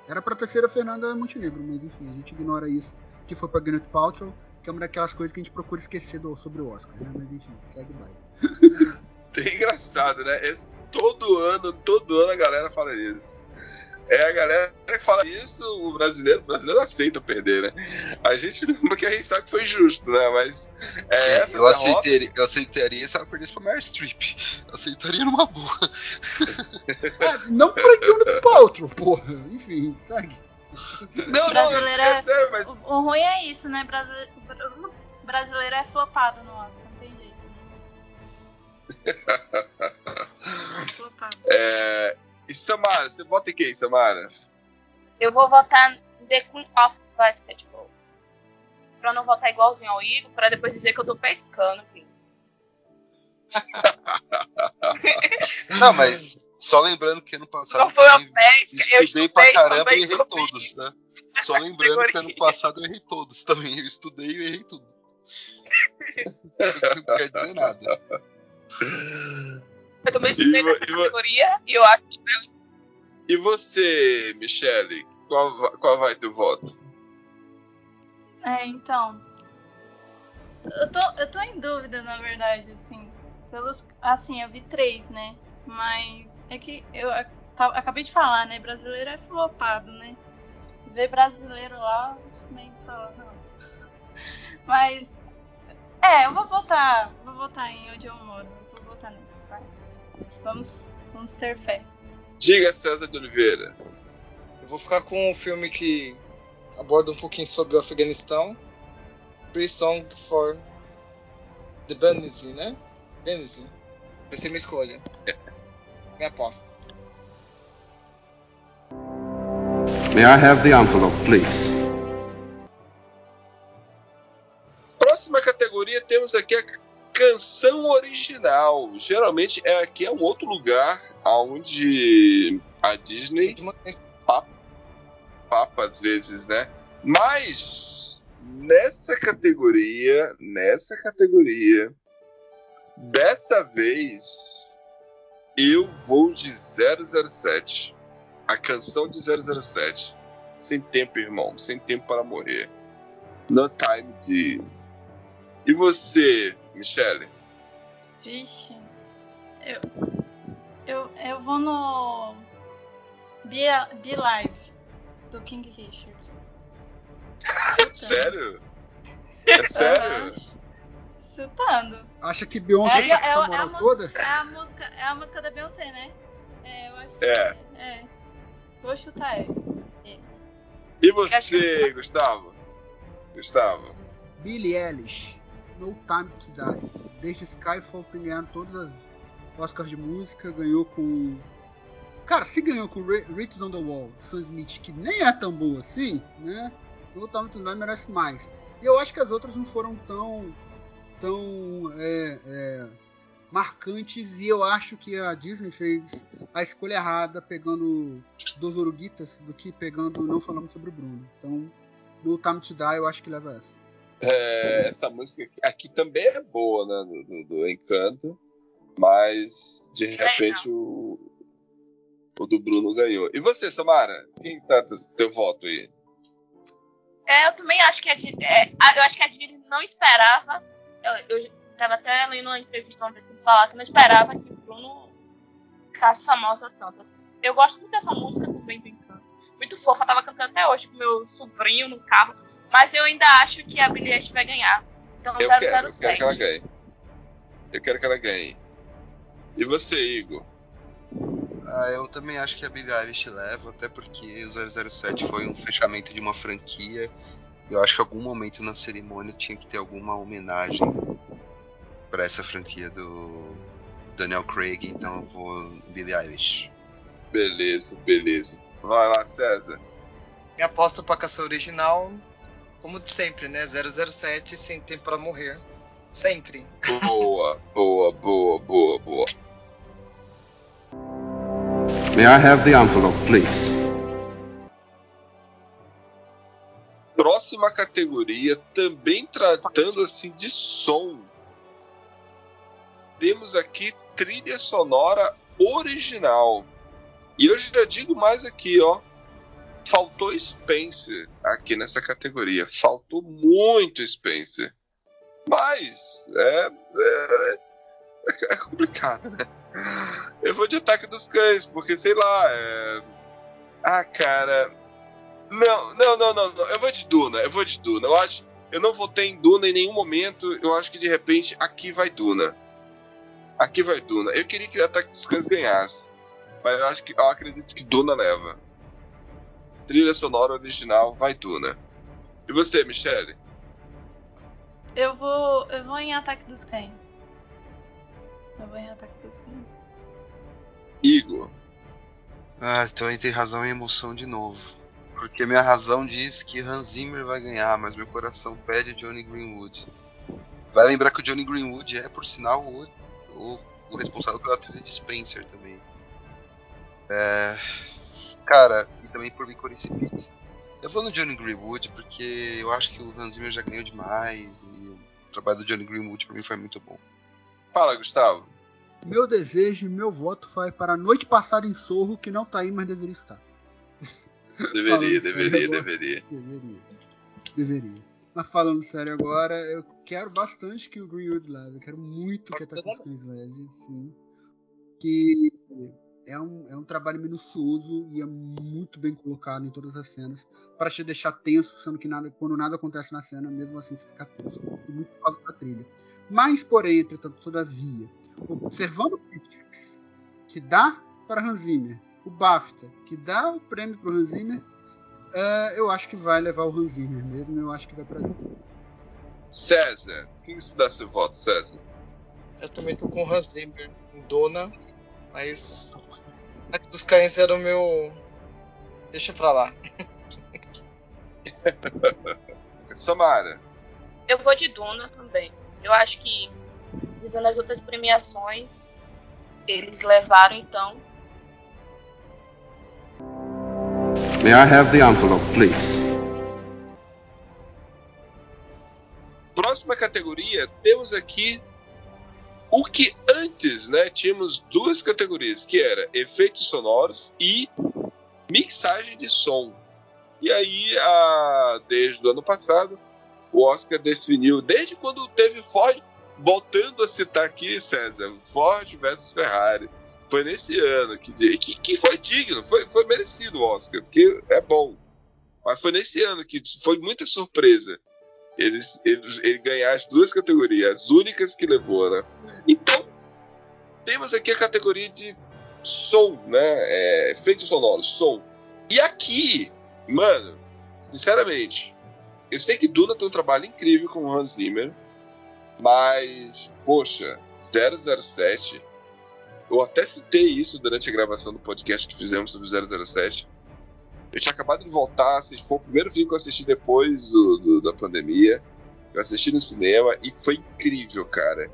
Era pra ter sido a Fernanda Montenegro, mas enfim, a gente ignora isso, que foi pra Gwyneth Paltrow, que é uma daquelas coisas que a gente procura esquecer do- sobre o Oscar, né? Mas enfim, segue o. É engraçado, né? Esse- todo ano, todo ano a galera fala isso. É a galera que fala isso, o brasileiro, o brasileiro aceita perder, né? A gente não, porque a gente sabe que foi justo, né? Mas é, É, essa eu, derrota, aceitaria, eu aceitaria se ela perdesse pra Meryl Streep. Eu aceitaria numa boa. Ah, não por a Gwyneth Paltrow, porra. Enfim, segue. Não, não, é, Brasileiro é é- sério, mas O, o ruim é isso, né? Brasile... br- Brasileiro é flopado no Oscar, não tem jeito. Né? Flopado. é, e Samara, você vota em quem, Samara? Eu vou votar em The Queen of Basketball. Pra não votar igualzinho ao Igor, pra depois dizer que eu tô pescando, filho. Não, mas só lembrando que ano passado. Não foi uma pesca, eu estudei pra caramba e errei todos, isso. né? Só lembrando que ano categoria. passado eu errei todos também. Eu estudei e errei tudo. Não quer dizer nada. Eu também estudei E nessa e categoria e eu acho que E você, Michele? Qual, qual vai teu voto? É, então. Eu tô, eu tô em dúvida, na verdade, assim. Pelos, assim, eu vi três, né? Mas é que eu tá- acabei de falar, né? Brasileiro é flopado, né? Ver brasileiro lá, nem fala, não. Mas. É, eu vou votar. Vou votar em onde eu moro. Vou votar nesse, vai. Vamos, vamos ter fé. Diga, César de Oliveira. Eu vou ficar com um filme que aborda um pouquinho sobre o Afeganistão. Free Song for the Benizi, né? Benizi. Vai ser minha escolha. Minha aposta. May I have the envelope, please? Próxima categoria temos aqui a canção original. Geralmente é aqui é um outro lugar onde a Disney papa, papa às vezes, né? Mas nessa categoria, nessa categoria, dessa vez eu vou de 007. A canção de 007. Sem tempo, irmão. Sem tempo para morrer. No time de E você, Michele? Vixe. Eu, eu, eu vou no. Be, Be Live, do King Richard. Sério? É sério? Chutando. Acha que Beyoncé É, tá é, é, essa a toda? é a música, é a música da Beyoncé, né? É, eu acho que É. é. Vou chutar ele. ele. E você, Gustavo? Gustavo? Billie Eilish, No Time to Die. Desde Skyfall tem ganhado todas as Oscars de música, ganhou com. Cara, se ganhou com Riches on the Wall, Sam Smith, que nem é tão boa assim, né? No Time to Die merece mais. E eu acho que as outras não foram tão. tão. é, é, marcantes, e eu acho que a Disney fez a escolha errada pegando dos Oruguitas do que pegando Não Falamos sobre o Bruno. Então, no Time to Die eu acho que leva essa. É, essa música aqui, aqui também é boa, né? Do, do- Encanto. Mas de repente o, o do Bruno ganhou. E você, Samara? Quem tá teu voto aí? É, eu também acho que a Disney. é, eu acho que a Disney não esperava. Eu, eu tava até lendo uma entrevista uma vez que eles falaram que não esperava que o Bruno ficasse famosa tanto. assim. Eu gosto muito dessa música também do Encanto. Muito fofa, eu tava cantando até hoje com meu sobrinho no carro. Mas eu ainda acho que a Billie Eilish vai ganhar. Então Eu quero, eu quero 007. que ela ganhe. Eu quero que ela ganhe. E você, Igor? Ah, eu também acho que a Billie Eilish leva, até porque o 007 foi um fechamento de uma franquia. Eu acho que em algum momento na cerimônia tinha que ter alguma homenagem para essa franquia do Daniel Craig, então eu vou Billie Eilish. Beleza, beleza. Vai lá, César. Minha aposta pra caça original, como de sempre, né? 007 sem tempo pra morrer. Sempre. Boa, boa, boa, boa, boa. May I have the envelope, please? Próxima categoria, também tratando assim de som. Temos aqui trilha sonora original. E eu já digo mais aqui, ó. Faltou Spencer aqui nessa categoria. Faltou muito Spencer. Mas é, é, é complicado, né? Eu vou de ataque dos cães, porque sei lá. É... Ah, cara. Não, não, não, não, não. Eu vou de Duna. Eu vou de Duna. Eu acho. Eu não votei em Duna em nenhum momento. Eu acho que de repente aqui vai Duna. Aqui vai Duna. Eu queria que o Ataque dos Cães ganhasse. Mas eu acho que eu acredito que Duna leva. Trilha sonora original vai Duna. E você, Michele? Eu vou. Eu vou em Ataque dos Cães. Eu vou em Ataque dos Cães. Igor. Ah, então entre razão e emoção de novo. Porque minha razão diz que Hans Zimmer vai ganhar, mas meu coração pede Johnny Greenwood. Vai lembrar que o Johnny Greenwood é, por sinal, o, o, o responsável pela trilha de Spencer também. É, cara, e também por Licorice Pizza. Eu vou no Johnny Greenwood porque eu acho que o Hans Zimmer já ganhou demais e o trabalho do Johnny Greenwood pra mim foi muito bom. Fala, Gustavo. Meu desejo e meu voto vai para a noite passada em Sorro, que não tá aí, mas deveria estar. Deveria, deveria, agora. deveria. Deveria. Deveria. Mas falando sério agora, eu quero bastante que o Greenwood leve. Eu quero muito que a dos Cães leve, sim. Que é um, é um trabalho minucioso e é muito bem colocado em todas as cenas para te deixar tenso, sendo que nada, quando nada acontece na cena, mesmo assim você fica tenso. E muito por causa da trilha. Mas, porém, entretanto, todavia, observando o Critics, que dá para Hans Zimmer, o BAFTA, que dá o prêmio para o Hans Zimmer, é, eu acho que vai levar o Hans Zimmer mesmo, eu acho que vai para César. Quem se dá seu voto, César? Eu também tô com o Hans Zimmer em Dona, mas dos Cães era o meu. Deixa pra lá. Samara. Eu vou de Duna também. Eu acho que, visando as outras premiações, eles levaram então. May I have the envelope, please? Próxima categoria, temos aqui o que antes, né, tínhamos duas categorias, que era efeitos sonoros e mixagem de som. E aí, a, desde o ano passado, o Oscar definiu, desde quando teve Ford, voltando a citar aqui, César, Ford versus Ferrari. Foi nesse ano que, que, que foi digno, foi, foi merecido o Oscar, porque é bom. Mas foi nesse ano que foi muita surpresa eles, eles, ele ganhar as duas categorias, as únicas que levou, né? Então, temos aqui a categoria de som, né? É, efeitos sonoros, som. E aqui, mano, sinceramente, eu sei que Duna tem um trabalho incrível com o Hans Zimmer, mas, poxa, 007. Eu até citei isso durante a gravação do podcast que fizemos sobre 007. Eu tinha acabado de voltar, assisti, foi o primeiro filme que eu assisti depois do, do, da pandemia. Eu assisti no cinema e foi incrível, cara.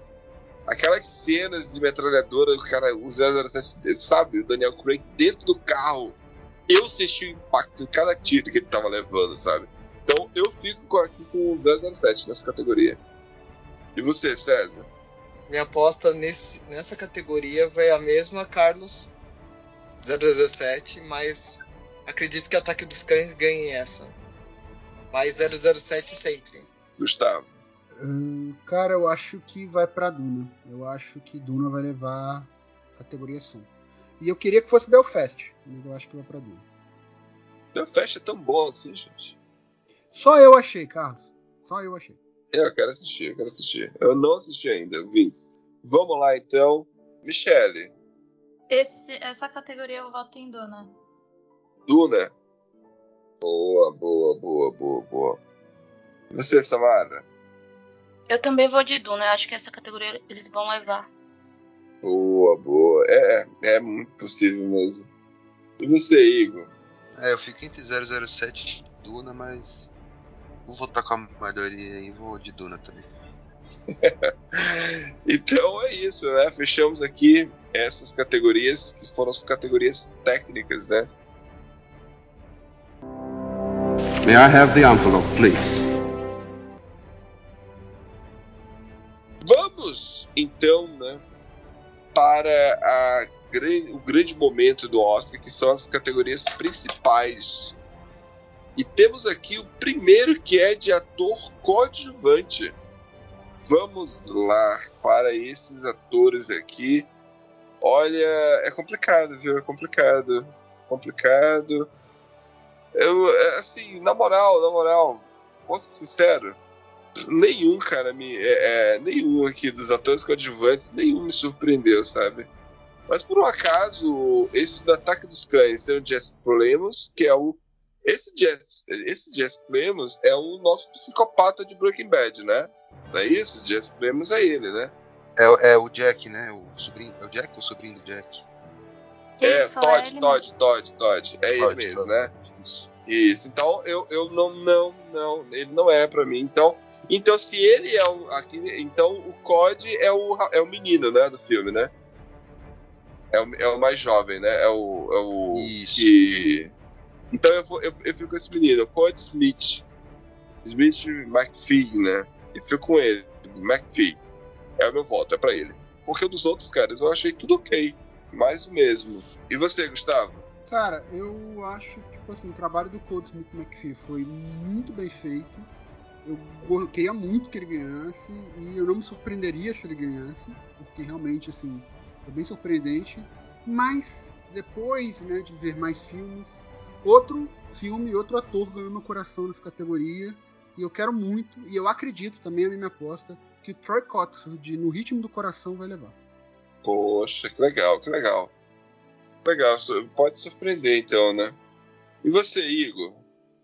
Aquelas cenas de metralhadora, o cara, o 007, sabe, o Daniel Craig dentro do carro. Eu senti o impacto em cada tiro que ele tava levando, sabe? Então eu fico aqui com o 007 nessa categoria. E você, César? Minha aposta nesse, nessa categoria vai a mesma, Carlos 007, mas acredito que Ataque dos Cães ganhe essa. Mas 007 sempre. Gustavo. Hum, cara, eu acho que vai pra Duna. Eu acho que Duna vai levar a categoria som. E eu queria que fosse Belfast, mas eu acho que vai pra Duna. Belfast é tão bom assim, gente. Só eu achei, Carlos. Só eu achei. Eu quero assistir, eu quero assistir. Eu não assisti ainda, Vince. Vamos lá então. Michele, Esse, essa categoria eu voto em Duna. Duna. Boa, boa, boa, boa, boa. E Você, Samara? Eu também vou de Duna. Eu acho que essa categoria eles vão levar. Boa, boa. É, é muito possível mesmo. E você, Igor? É, eu fico entre 007 e Duna, mas vou votar com a maioria e vou de Duna também. Então é isso, né? Fechamos aqui essas categorias que foram as categorias técnicas, né? May I have the envelope, please? Vamos então, né, para a o grande momento do Oscar, que são as categorias principais. E temos aqui o primeiro que é de ator coadjuvante. Vamos lá para esses atores aqui. Olha, é complicado, viu? É complicado. Complicado. Eu, é, assim, na moral, na moral, posso ser sincero, nenhum, cara, me, é, é, nenhum aqui dos atores coadjuvantes, nenhum me surpreendeu, sabe? Mas por um acaso, esse do Ataque dos Cães tem o Jess Plemons, que é o. Esse Jess, esse Jess Plemons é o nosso psicopata de Breaking Bad, né? Não é isso? Jess Plemons é ele, né? É, é o Jack, né? O sobrinho. É o Jack ou o sobrinho do Jack? É, Isso, Todd, Todd, Todd, Todd. É ele mesmo, Todd. né? Isso. Isso. Então eu, eu não, não, não, ele não é pra mim. Então, então se ele é o aqui, então o Cod é o é o menino, né, do filme, né? É o, é o mais jovem, né? É o, é o Isso. que Então eu, vou, eu, eu fico com esse menino, Cod Smith. Smith McPhee, né? Eu fico com ele, McPhee. É o meu voto, é pra ele. Porque dos outros caras eu achei tudo ok. Mais o mesmo. E você, Gustavo? Cara, eu acho que tipo assim, o trabalho do Code Smith McPhee foi muito bem feito. Eu queria muito que ele ganhasse e eu não me surpreenderia se ele ganhasse, porque realmente assim, foi bem surpreendente. Mas depois, né, de ver mais filmes, outro filme, outro ator ganhou meu coração nessa categoria e eu quero muito e eu acredito também a minha aposta que o Troy Kotsur de No Ritmo do Coração vai levar. Poxa, que legal, que legal. Legal, pode surpreender então, né? E você, Igor?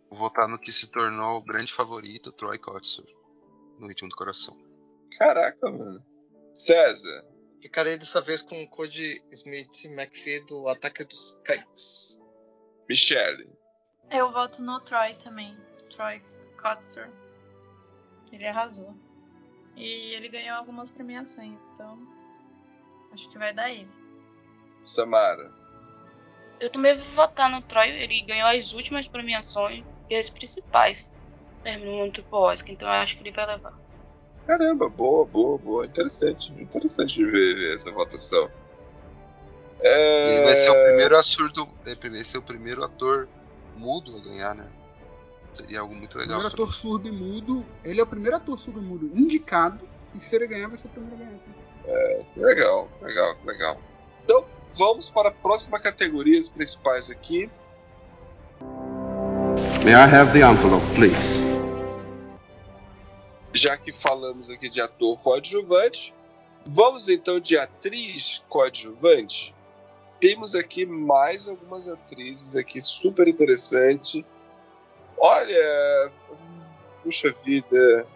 Vou votar no que se tornou o grande favorito, Troy Kotsur, no ritmo do coração. Caraca, mano. César, Ficarei dessa vez com o Code Smith McPhee do Ataque dos Cães. Michele, Eu voto no Troy também. Troy Kotsur. Ele arrasou. E ele ganhou algumas premiações, então acho que vai dar ele. Samara, Eu também vou votar no Troy. Ele ganhou as últimas premiações e as principais. Terminou muito pro Oscar, então eu acho que ele vai levar. Caramba, boa, boa, boa. Interessante, interessante de ver, ver essa votação. É... Ele vai ser o primeiro absurdo. Ele vai ser o primeiro ator mudo a ganhar, né? Seria algo muito legal. Primeiro também. ator surdo e mudo. Ele é o primeiro ator surdo e mudo indicado. E se ele ganhar, vai ser o primeiro a ganhar. também. Legal, legal, legal. Então, vamos para a próxima categoria, as principais aqui. May I have the envelope, please? Já que falamos aqui de ator coadjuvante, vamos então de atriz coadjuvante. Temos aqui mais algumas atrizes aqui super interessante. Olha, puxa vida.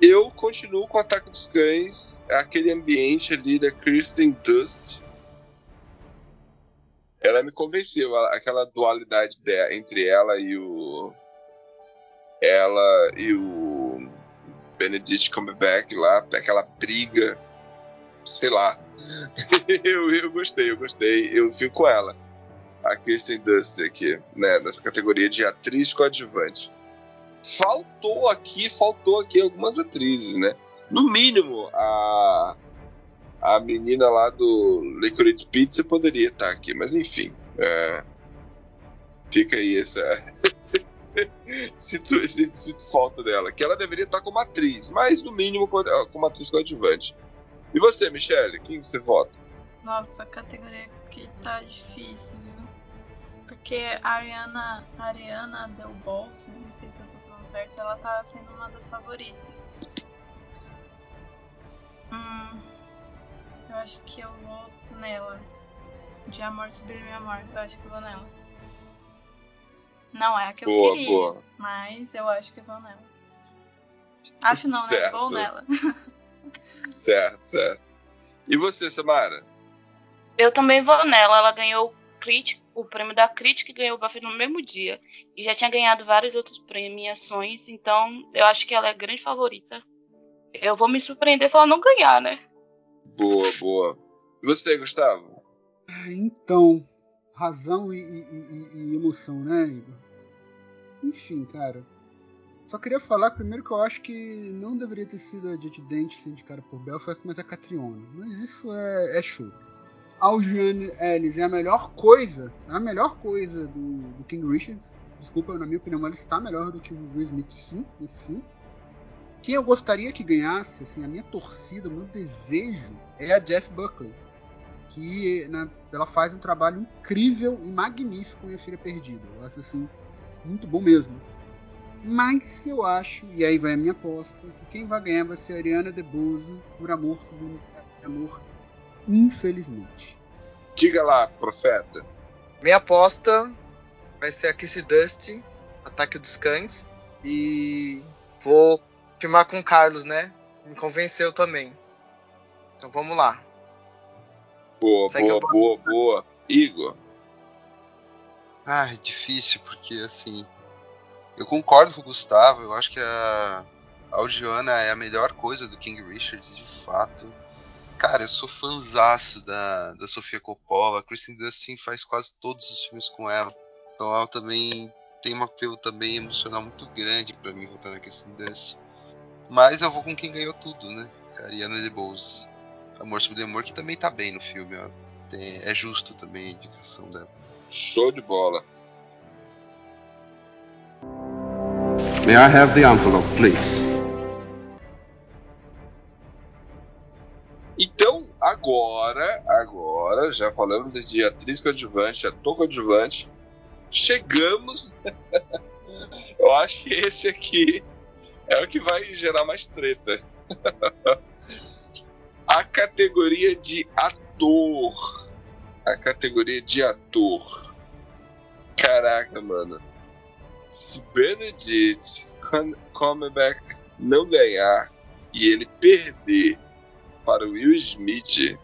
Eu continuo com o Ataque dos Cães, aquele ambiente ali da Kirsten Dust. Ela me convenceu, ela- aquela dualidade dela, entre ela e o. Ela e o Benedict Cumberbatch lá, aquela briga. Sei lá. eu, eu gostei, eu gostei. Eu fico com ela. A Kirsten Dust aqui, né? Nessa categoria de atriz coadjuvante. Faltou aqui, faltou aqui algumas atrizes, né? No mínimo, a a menina lá do Licorice Pizza poderia estar aqui, mas enfim. é, fica aí essa. sinto, sinto- falta dela. Que ela deveria estar como atriz, mas no mínimo co- como atriz coadjuvante. E você, Michelle, quem você vota? Nossa, a categoria aqui tá difícil, viu? Porque a Ariana, a Ariana Del Bolso, não sei se eu tô falando certo, ela tá sendo uma das favoritas. Hum, eu acho que eu vou nela. De amor sublime amor, eu acho que eu vou nela. Não é a que eu Boa, queria, boa. mas eu acho que eu vou nela. Acho não, né? Certo. Vou nela. Certo, certo. E você, Samara? Eu também vou nela. Ela ganhou o, crítico, o prêmio da crítica e ganhou o Buffy no mesmo dia. E já tinha ganhado várias outras premiações. Então, eu acho que ela é a grande favorita. Eu vou me surpreender se ela não ganhar, né? Boa, boa. E você, Gustavo? Ah, Então, razão e, e- e- emoção, né, Igor? Enfim, cara. Só queria falar primeiro que eu acho que não deveria ter sido a Judi Dent ser indicada por Belfast, mas a Catriona. Mas isso é, é show. Algiane Ellis é a melhor coisa, é a melhor coisa do, do King Richards. Desculpa, na minha opinião, ela está melhor do que o Will Smith, sim, nesse filme. Quem eu gostaria que ganhasse, assim, a minha torcida, o meu desejo é a Jess Buckley que né, ela faz um trabalho incrível e magnífico em A Filha Perdida. Eu acho assim, muito bom mesmo. Mas eu acho, e aí vai a minha aposta, que quem vai ganhar vai ser a Ariana DeBose por amor sobre amor, infelizmente. Diga lá, profeta. Minha aposta vai ser a Kissy Dust, Ataque dos Cães. E vou firmar com o Carlos, né? Me convenceu também. Então vamos lá. Boa, Segue boa, boa, boa. Igor. Ah, é difícil, porque assim. Eu concordo com o Gustavo, eu acho que a a Algiana é a melhor coisa do King Richards, de fato. Cara, eu sou fanzaço da, da Sofia Coppola, a Kristen Dustin faz quase todos os filmes com ela. Então ela também tem um apelo também emocional muito grande pra mim votar na Kristen Dustin. Mas eu vou com quem ganhou tudo, né? Ariana DeBose. Amor sobre Amor, que também tá bem no filme, ó. Tem- é justo também a indicação dela. Show de bola. May I have the envelope, please? Então, agora, agora, já falamos de atriz coadjuvante, ator coadjuvante, chegamos. Eu acho que esse aqui é o que vai gerar mais treta. A categoria de ator. A categoria de ator. Caraca, mano. Se Benedict Cumberbatch não ganhar e ele perder para o Will Smith,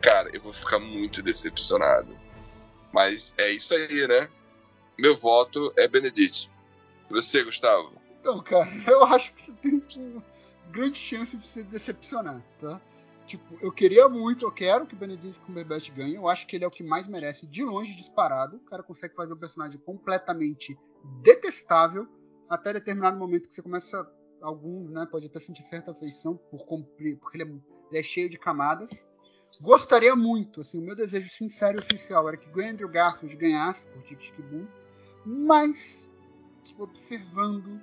cara, eu vou ficar muito decepcionado. Mas é isso aí, né? Meu voto é Benedict. Você, Gustavo? Então, cara, eu acho que você tem uma grande chance de se decepcionar, tá? Tipo, eu queria muito, eu quero que o Benedict Cumberbatch ganhe. Eu acho que ele é o que mais merece, de longe, disparado. O cara consegue fazer um personagem completamente detestável até determinado momento que você começa, alguns, né, pode até sentir certa afeição por cumprir, porque ele é, ele é cheio de camadas. Gostaria muito, assim, o meu desejo sincero e oficial era que o Andrew Garfield ganhasse por Tic Boom, mas tipo, observando.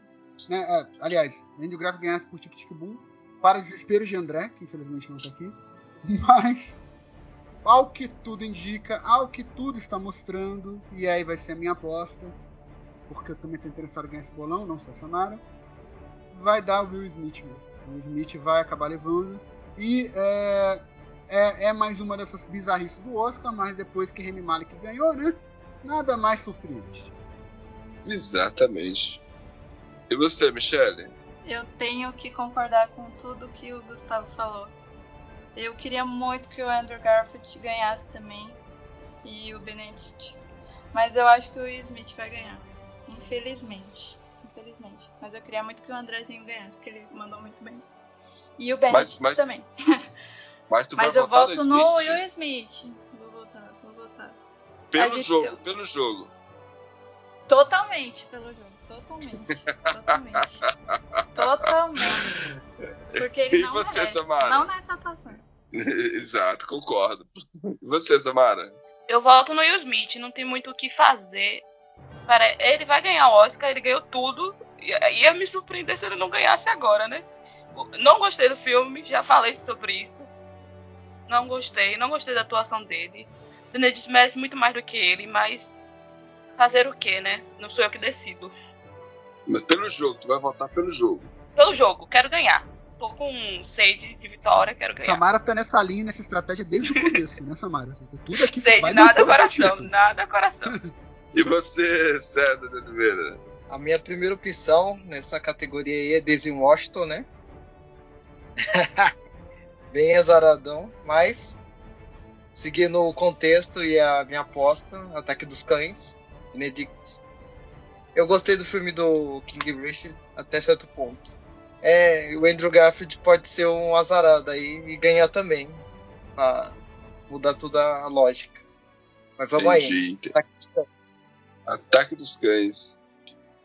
Né? é, aliás, Andrew Graff ganhasse por Tic Tic Boom, para desespero de André, que infelizmente não tá aqui. Mas, ao que tudo indica, ao que tudo está mostrando, e aí vai ser a minha aposta, porque eu também tô interessado em ganhar esse bolão, não sou a Samara, vai dar o Will Smith mesmo. O Will Smith vai acabar levando. E é, é, é mais uma dessas bizarrices do Oscar, mas depois que Remy Malek ganhou, né? Nada mais surpreende. Exatamente. E você, Michele? Eu tenho que concordar com tudo que o Gustavo falou. Eu queria muito que o Andrew Garfield ganhasse também. E o Benedict. Mas eu acho que o Smith vai ganhar. Infelizmente. Infelizmente. Mas eu queria muito que o Andrezinho ganhasse, que ele mandou muito bem. E o Benedict mas- também. Mas tu Mas vai eu votar voto no no? Will Smith. Vou votar, vou votar. Pelo jogo, pelo jogo. Totalmente pelo jogo. Totalmente. Totalmente. Totalmente. Porque ele E não você, merece. Samara? Não nessa atuação. Exato, concordo. E você, Samara? Eu voto no Will Smith, não tem muito o que fazer. Para... Ele vai ganhar o Oscar, ele ganhou tudo. Ia, ia me surpreender se ele não ganhasse agora, né? Não gostei do filme, já falei sobre isso. Não gostei, não gostei da atuação dele. Benedict merece muito mais do que ele, mas fazer o que, né? Não sou eu que decido. Mas Pelo jogo, tu vai votar pelo jogo. Pelo jogo, quero ganhar. Tô com sede de vitória, quero ganhar. Samara tá nessa linha, nessa estratégia desde o começo, né, Samara? Tudo aqui Sede, vai nada coração, título. nada coração. E você, César de Oliveira? A minha primeira opção nessa categoria aí é Daisy Washington, né? Bem azaradão, mas seguindo o contexto e a minha aposta, Ataque dos Cães, Benedict. Eu gostei do filme do King Richard até certo ponto. É, o Andrew Garfield pode ser um azarado aí e ganhar também, pra mudar toda a lógica. Mas vamos aí. Entendi, entendi. Ataque dos Cães. Ataque dos Cães.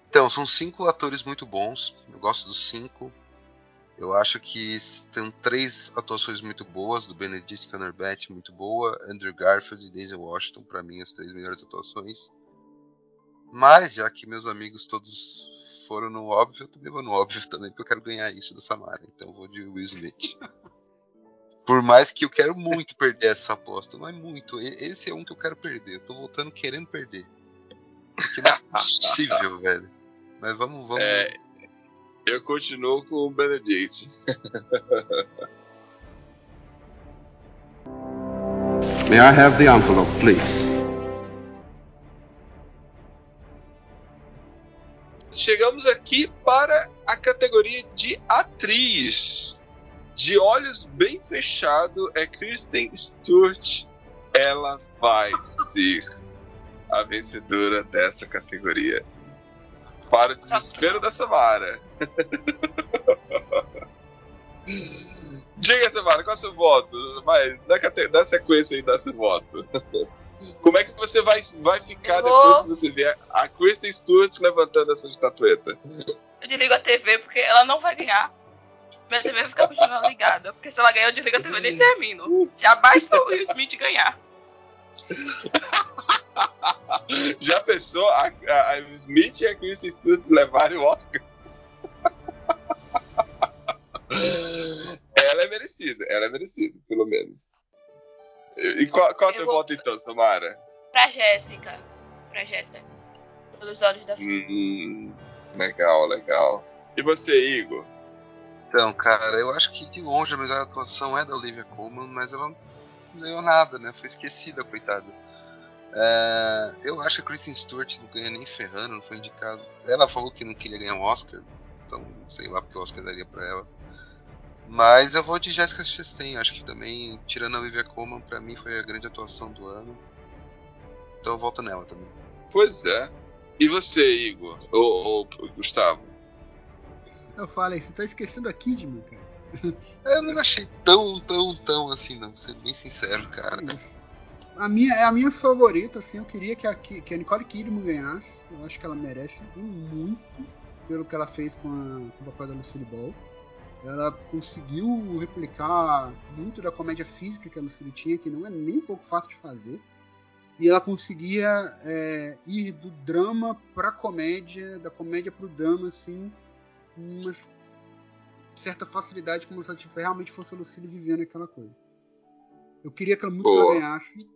Então, são cinco atores muito bons. Eu gosto dos cinco. Eu acho que tem três atuações muito boas, do Benedict Cumberbatch muito boa, Andrew Garfield e Daisy Washington, para mim as três melhores atuações. Mas já que meus amigos todos foram no óbvio, eu também vou no óbvio também, porque eu quero ganhar isso da Samara. Então eu vou de Will Smith. Por mais que eu quero muito perder essa aposta, não é muito. E- Esse é um que eu quero perder. Eu tô voltando querendo perder. Porque não é possível, velho. Mas vamos, vamos. É, eu continuo com o Benedict. May I have the envelope, please? Chegamos aqui para a categoria de atriz. De olhos bem fechados é Kristen Stewart. Ela vai ser a vencedora dessa categoria. Para o desespero da Samara. Diga, Samara, qual é o seu voto? Vai, dá, dá sequência aí, dá seu voto. Como é que você vai, vai ficar vou- depois que você ver a Kristen Stewart levantando essa estatueta? Eu desligo a TV porque ela não vai ganhar. Minha TV vai ficar continuando ligada. Porque se ela ganhar, eu desligo a TV e nem termino. Já basta o Will Smith ganhar. Já pensou a, a- a Smith e a Kristen Stewart levarem o Oscar? ela é merecida, ela é merecida, pelo menos. E qual, qual teu vou- voto então, Samara? Pra Jéssica. Pra Jéssica. Pelos olhos da filha. Hum, legal, legal. E você, Igor? Então, cara, eu acho que de longe a melhor atuação é da Olivia Colman, mas ela não ganhou nada, né? Foi esquecida, coitada. É, eu acho que a Kristen Stewart não ganha nem ferrando, não foi indicado. Ela falou que não queria ganhar um Oscar, então sei lá porque o Oscar daria pra ela. Mas eu vou de Jessica Chastain, acho que também, tirando a Olivia Colman, pra mim foi a grande atuação do ano. Então eu volto nela também. Pois é. E você, Igor? Ou, ou Gustavo? Eu falei, você tá esquecendo a Kidman, cara. Eu não achei tão, tão, tão assim, não, pra ser bem sincero, cara. A minha, é a minha favorita, assim, eu queria que a, que a Nicole Kidman ganhasse. Eu acho que ela merece muito pelo que ela fez com, a, com o papel da Lucille Ball. Ela conseguiu replicar muito da comédia física que a Lucille tinha, que não é nem um pouco fácil de fazer. e ela conseguia é, ir do drama pra comédia, da comédia pro drama, assim, com uma certa facilidade, como se ela realmente fosse a Lucille vivendo aquela coisa. Eu queria que ela muito Boa. ganhasse,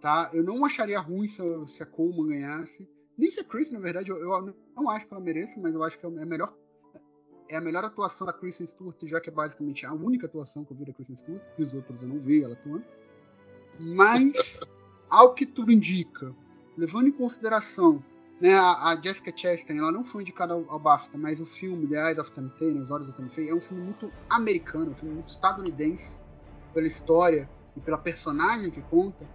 tá? Eu não acharia ruim se a, se a Coleman ganhasse, nem se a Chris, na verdade, eu, eu não acho que ela mereça, mas eu acho que é melhor é a melhor atuação da Kristen Stewart, já que é basicamente a única atuação que eu vi da Kristen Stewart, que os outros eu não vi ela atuando. Mas, ao que tudo indica, levando em consideração né, a, a Jessica Chastain, ela não foi indicada ao, ao BAFTA, mas o filme The Eyes of Temptation, As Horas da Temptation, é um filme muito americano, um filme muito estadunidense, pela história e pela personagem que conta.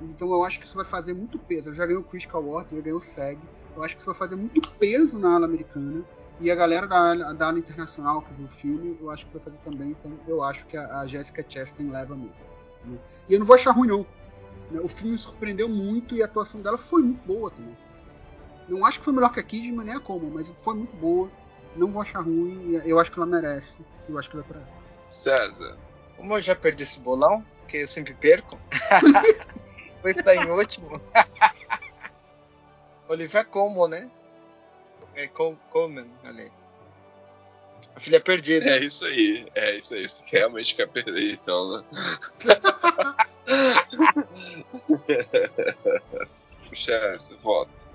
Então eu acho que isso vai fazer muito peso. Ela já ganhou o Critical Awards, já ganhou o SEG. Eu acho que isso vai fazer muito peso na ala americana. E a galera da, da internacional que viu o filme, eu acho que vai fazer também. Então eu acho que a, a Jessica Chastain leva mesmo. né? E eu não vou achar ruim, não. né? O filme me surpreendeu muito e a atuação dela foi muito boa também. Não acho que foi melhor que a Kidman nem a Coleman, mas foi muito boa. Não vou achar ruim. Eu acho que ela merece. Eu acho que é pra ela. César. Como eu já perdi esse bolão, que eu sempre perco, vou estar em último. Olivia Colman, né? É Col Colman, aliás. A filha perdida. É isso aí. É isso aí. Você realmente quer perder, então, né? Puxa, esse voto.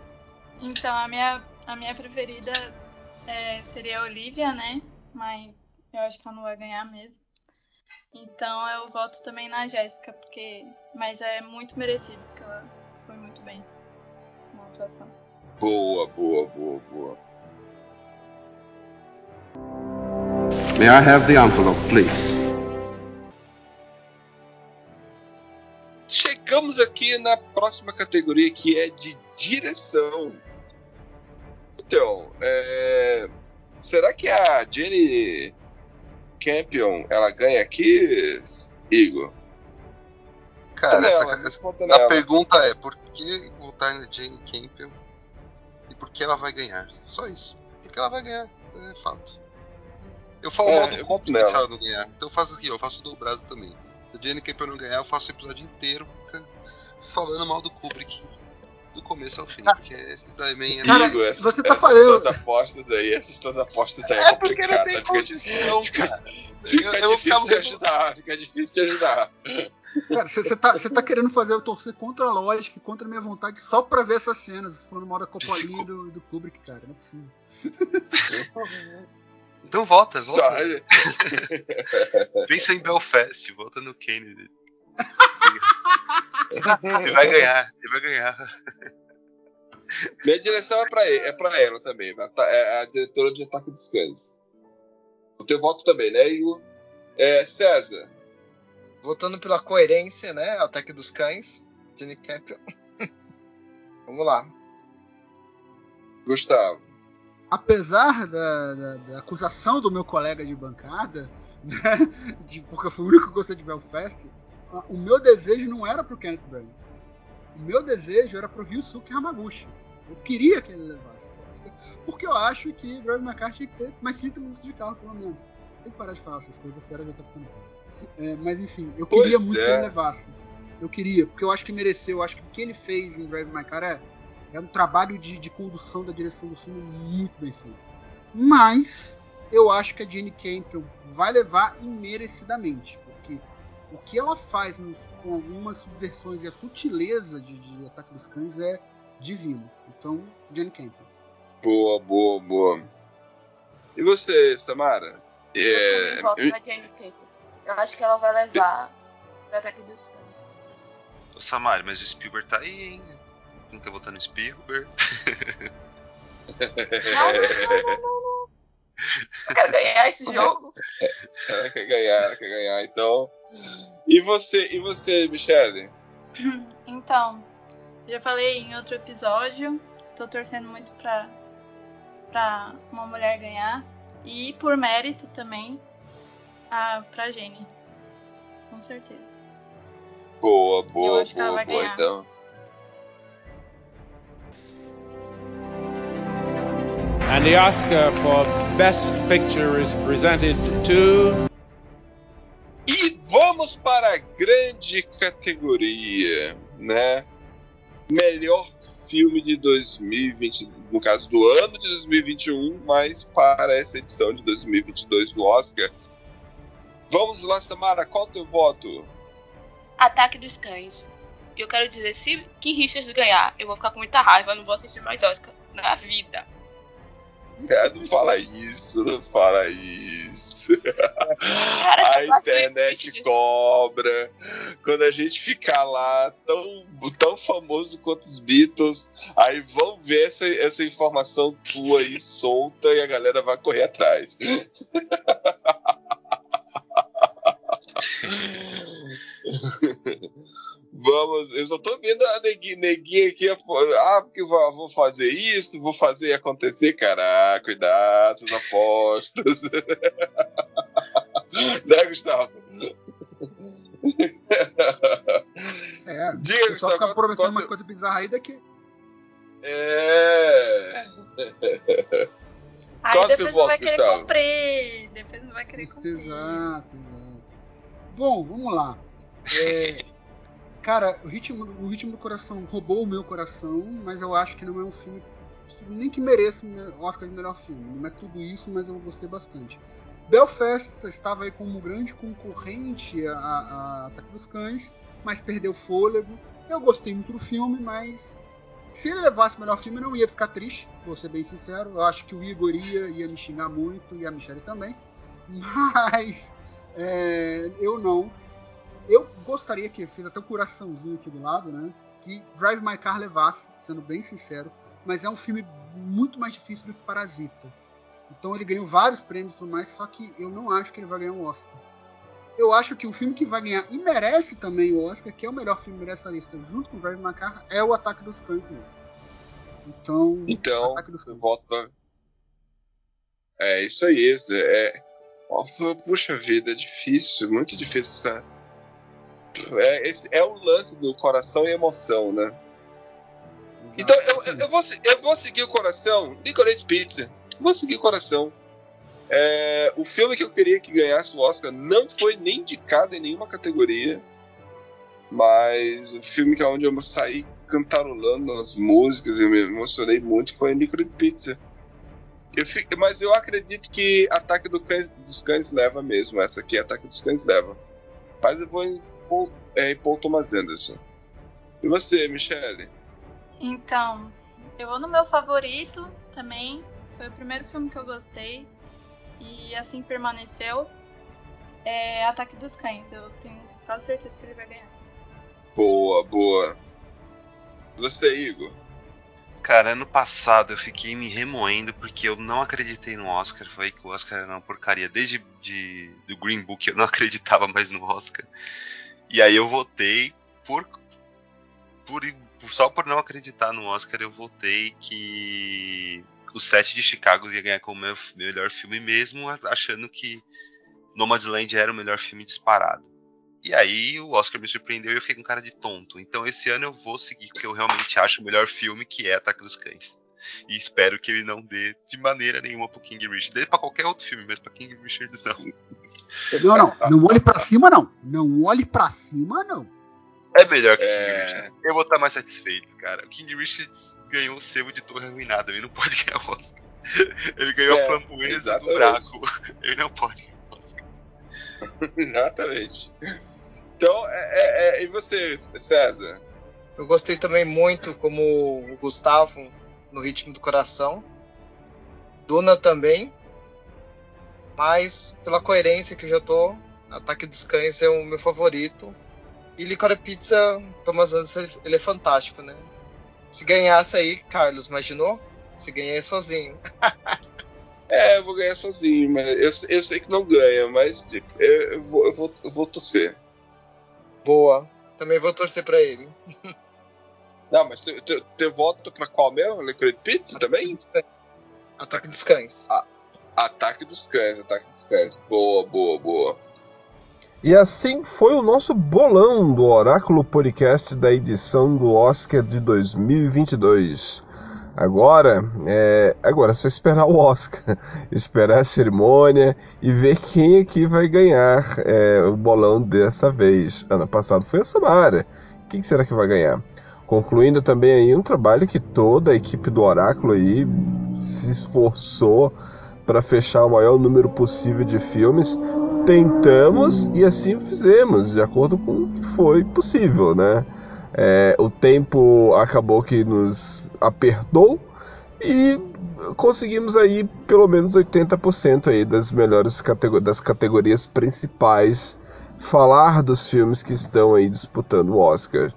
Então, a minha, a minha preferida é, seria a Olivia, né? Mas eu acho que ela não vai ganhar mesmo. Então eu voto também na Jéssica, porque. Mas é muito merecido, porque ela foi muito bem na atuação. Boa, boa, boa, boa. May I have the envelope, please? Chegamos aqui na próxima categoria que é de direção. Então, é, será que a Jenny Campion ela ganha aqui, Igor? Cara, Nela, essa, responda a nela. pergunta é por que votar na Jane Campion e por que ela vai ganhar? Só isso. Porque ela vai ganhar, é fato. Eu falo É, mal do eu Kubrick nela. se ela não ganhar. Então eu faço aqui, eu faço dobrado também. Se a Jane Campion não ganhar, eu faço o episódio inteiro falando mal do Kubrick. Do começo ao fim, porque esse também é. Cara, Igor, essas, você tá essas falando- tuas apostas aí, essas tuas apostas aí é, É porque não complicado. tem né? Fica, condição, fica- cara. fica Eu- eu difícil ficar te ajudar, fica difícil te ajudar. Cara, você tá, cê tá querendo fazer eu torcer contra a lógica e contra a minha vontade só pra ver essas cenas, falando mal da Coppolinha e do, do Kubrick, cara. Não é possível. Então vota, Só, vota. Pensa em Belfast, vota no Kennedy. Ele vai ganhar, ele vai ganhar. Minha direção é pra, ele, é pra ela também. tá- É a diretora de Ataque dos Cães. O teu voto também, né, Igor? É, César. Votando pela coerência, né? Ataque dos Cães. Jenny Campion. Vamos lá. Gustavo. Apesar da, da- da acusação do meu colega de bancada, né, de- porque eu fui o único que gostei de Belfast, o meu desejo não era pro Kenneth Branagh. O meu desejo era pro Ryusuke Hamaguchi. Eu queria que ele levasse. Porque eu acho que Drive My Car tinha que ter mais 30 minutos de carro, pelo menos. Tem que parar de falar essas coisas, porque ela já tá ficando. É, mas enfim, eu Pois queria muito que é. ele levasse. Eu queria, porque eu acho que mereceu. Eu acho que o que ele fez em Drive My Car é, é um trabalho de, de condução da direção do filme muito bem feito. Mas eu acho que a Jenny Campion vai levar imerecidamente, porque o que ela faz nos- com algumas subversões e a sutileza de, de Ataque dos Cães é divino. Então, Jenny Campion. Boa, boa, boa. E você, Samara? Eu É, voto na Jane Campion. Eu acho que ela vai levar o Ataque dos Cães. Ô Samari, mas o Spielberg tá aí, hein? Nunca votar no Spielberg. Não, não, não, não, não, não. Eu quero ganhar esse jogo. ela quer ganhar, ela quer ganhar. Então. E você, e você, Michele? Então, já falei em outro episódio, tô torcendo muito pra, pra uma mulher ganhar. E por mérito também, a, pra Jenny. Com certeza. Boa, boa, acho que ela boa, vai boa, então. And the Oscar for Best Picture is presented to. E vamos para a grande categoria, né? melhor filme de 2020, no caso do ano de 2021, mas para essa edição de 2022 do Oscar. Vamos lá, Samara, qual o teu voto? Ataque dos Cães. Eu quero dizer, se Kim Richards ganhar, eu vou ficar com muita raiva, não vou assistir mais Oscar na vida. É, não fala isso, não fala isso. Cara, a faço internet isso. cobra. Quando a gente ficar lá tão, tão famoso quanto os Beatles, aí vão ver essa, essa informação tua aí solta e a galera vai correr atrás. eu só tô vendo a neguinha, neguinha aqui. Ah, porque eu vou, vou fazer isso, vou fazer acontecer. Caraca, cuidado, suas apostas. né, Gustavo? É, Diga, o pessoal Gustavo, fica quanto- prometendo quanto- umas coisas bizarras aí daqui. É. Aí Qual depois não vai querer Gustavo? cumprir. Depois não vai querer cumprir. Exato, exato. Bom, vamos lá. É, cara, o ritmo, o ritmo do coração roubou o meu coração, mas eu acho que não é um filme nem que mereça o Oscar de melhor filme. Não é tudo isso, mas eu gostei bastante. Belfast estava aí como grande concorrente a, a Ataque dos Cães, mas perdeu fôlego. Eu gostei muito do filme, mas se ele levasse o melhor filme, eu não ia ficar triste, vou ser bem sincero. Eu acho que o Igor ia, ia me xingar muito e a Michelle também. Mas é, eu não. Eu gostaria que, fiz até um coraçãozinho aqui do lado, né? Que Drive My Car levasse, sendo bem sincero. Mas é um filme muito mais difícil do que Parasita. Então ele ganhou vários prêmios e tudo mais, só que eu não acho que ele vai ganhar um Oscar. Eu acho que o filme que vai ganhar e merece também o Oscar, que é o melhor filme dessa lista, junto com Drive My Car, é o Ataque dos Cães mesmo. Então, Então, Ataque dos Cães. pra- É isso aí. É... Nossa, Puxa vida, é difícil, muito difícil essa. É, esse é o lance do coração e emoção, né? Então eu, eu, vou, eu vou seguir o coração. Licorice Pizza. Vou seguir o coração. É, o filme que eu queria que ganhasse o Oscar não foi nem indicado em nenhuma categoria. Mas o filme que é onde eu saí cantarolando as músicas, eu me emocionei muito, foi Licorice Pizza. Eu fico- mas eu acredito que Ataque do Cães- dos Cães leva mesmo. Essa aqui, Ataque dos Cães leva. Mas eu vou Paul, é, Paul Thomas Anderson. E você, Michele? Então, eu vou no meu favorito também. Foi o primeiro filme que eu gostei. E assim permaneceu. É Ataque dos Cães. Eu tenho quase certeza que ele vai ganhar. Boa, boa. Você, Igor? Cara, ano passado eu fiquei me remoendo porque eu não acreditei no Oscar. Falei que o Oscar era uma porcaria. Desde de, do Green Book eu não acreditava mais no Oscar. E aí eu votei por, por só por não acreditar no Oscar eu votei que o Sete de Chicago ia ganhar como melhor filme mesmo, achando que Nomadland era o melhor filme disparado. E aí o Oscar me surpreendeu e eu fiquei com cara de tonto. Então esse ano eu vou seguir porque eu realmente acho o melhor filme, que é Ataque dos Cães. E espero que ele não dê de maneira nenhuma pro King Richard. Dê pra qualquer outro filme, mas pra King Richard não. Não, não. Não olhe pra cima, não. Não olhe pra cima, não. É melhor que o King É. Richard. Eu vou estar mais satisfeito, cara. O King Richards ganhou o selo de torre arruinada. Ele não pode ganhar o Oscar. Ele ganhou É, a flamboesa do. Draco. Ele não pode ganhar o Oscar. Exatamente. Então, é, é- é- e você, César? Eu gostei também muito, como o Gustavo, no ritmo do coração. Duna também. Mas, pela coerência que eu já tô, Ataque dos Cães é o meu favorito. E Licora Pizza, Thomas Anderson, ele é fantástico, né? Se ganhasse aí, Carlos, imaginou? Se ganhar sozinho. É, eu vou ganhar sozinho, mas eu, eu sei que não ganha, mas tipo, eu, eu vou, eu, vou, eu vou torcer. Boa. Também vou torcer pra ele. Não, mas teu, teu, teu voto pra qual mesmo? Liquid Pizza também? Ataque dos Cães. Ataque dos Cães, Ataque dos Cães. Boa, boa, boa. E assim foi o nosso bolão do Oráculo Podcast da edição do Oscar de 2022. Agora, é, agora é só esperar o Oscar, esperar a cerimônia e ver quem aqui vai ganhar é, o bolão dessa vez. Ano passado foi a Samara. Quem será que vai ganhar? Concluindo também aí um trabalho que toda a equipe do Oráculo aí se esforçou para fechar o maior número possível de filmes. Tentamos e assim fizemos, de acordo com o que foi possível, né? É, o tempo acabou que nos apertou e conseguimos aí pelo menos 80% aí das melhores categor das categorias principais falar dos filmes que estão aí disputando o Oscar.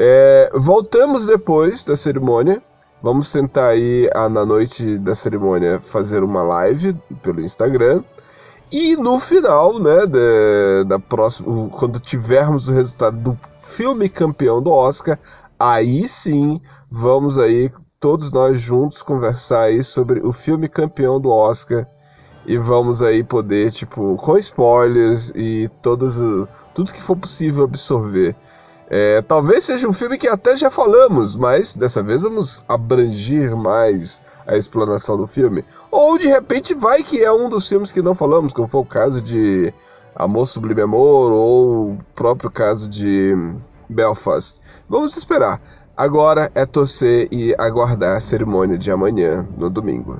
É, voltamos depois da cerimônia. Vamos tentar aí ah, na noite da cerimônia fazer uma live pelo Instagram. E no final, né, da, da próxima, quando tivermos o resultado do filme campeão do Oscar, aí sim vamos aí todos nós juntos conversar aí sobre o filme campeão do Oscar e vamos aí poder, tipo, com spoilers e todas tudo que for possível absorver. É, talvez seja um filme que até já falamos, mas dessa vez vamos abranger mais a explanação do filme. Ou de repente vai que é um dos filmes que não falamos, como foi o caso de Amor Sublime Amor ou o próprio caso de Belfast. Vamos esperar. Agora é torcer e aguardar a cerimônia de amanhã, no domingo.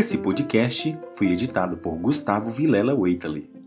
Esse podcast foi editado por Gustavo Vilela Waitali.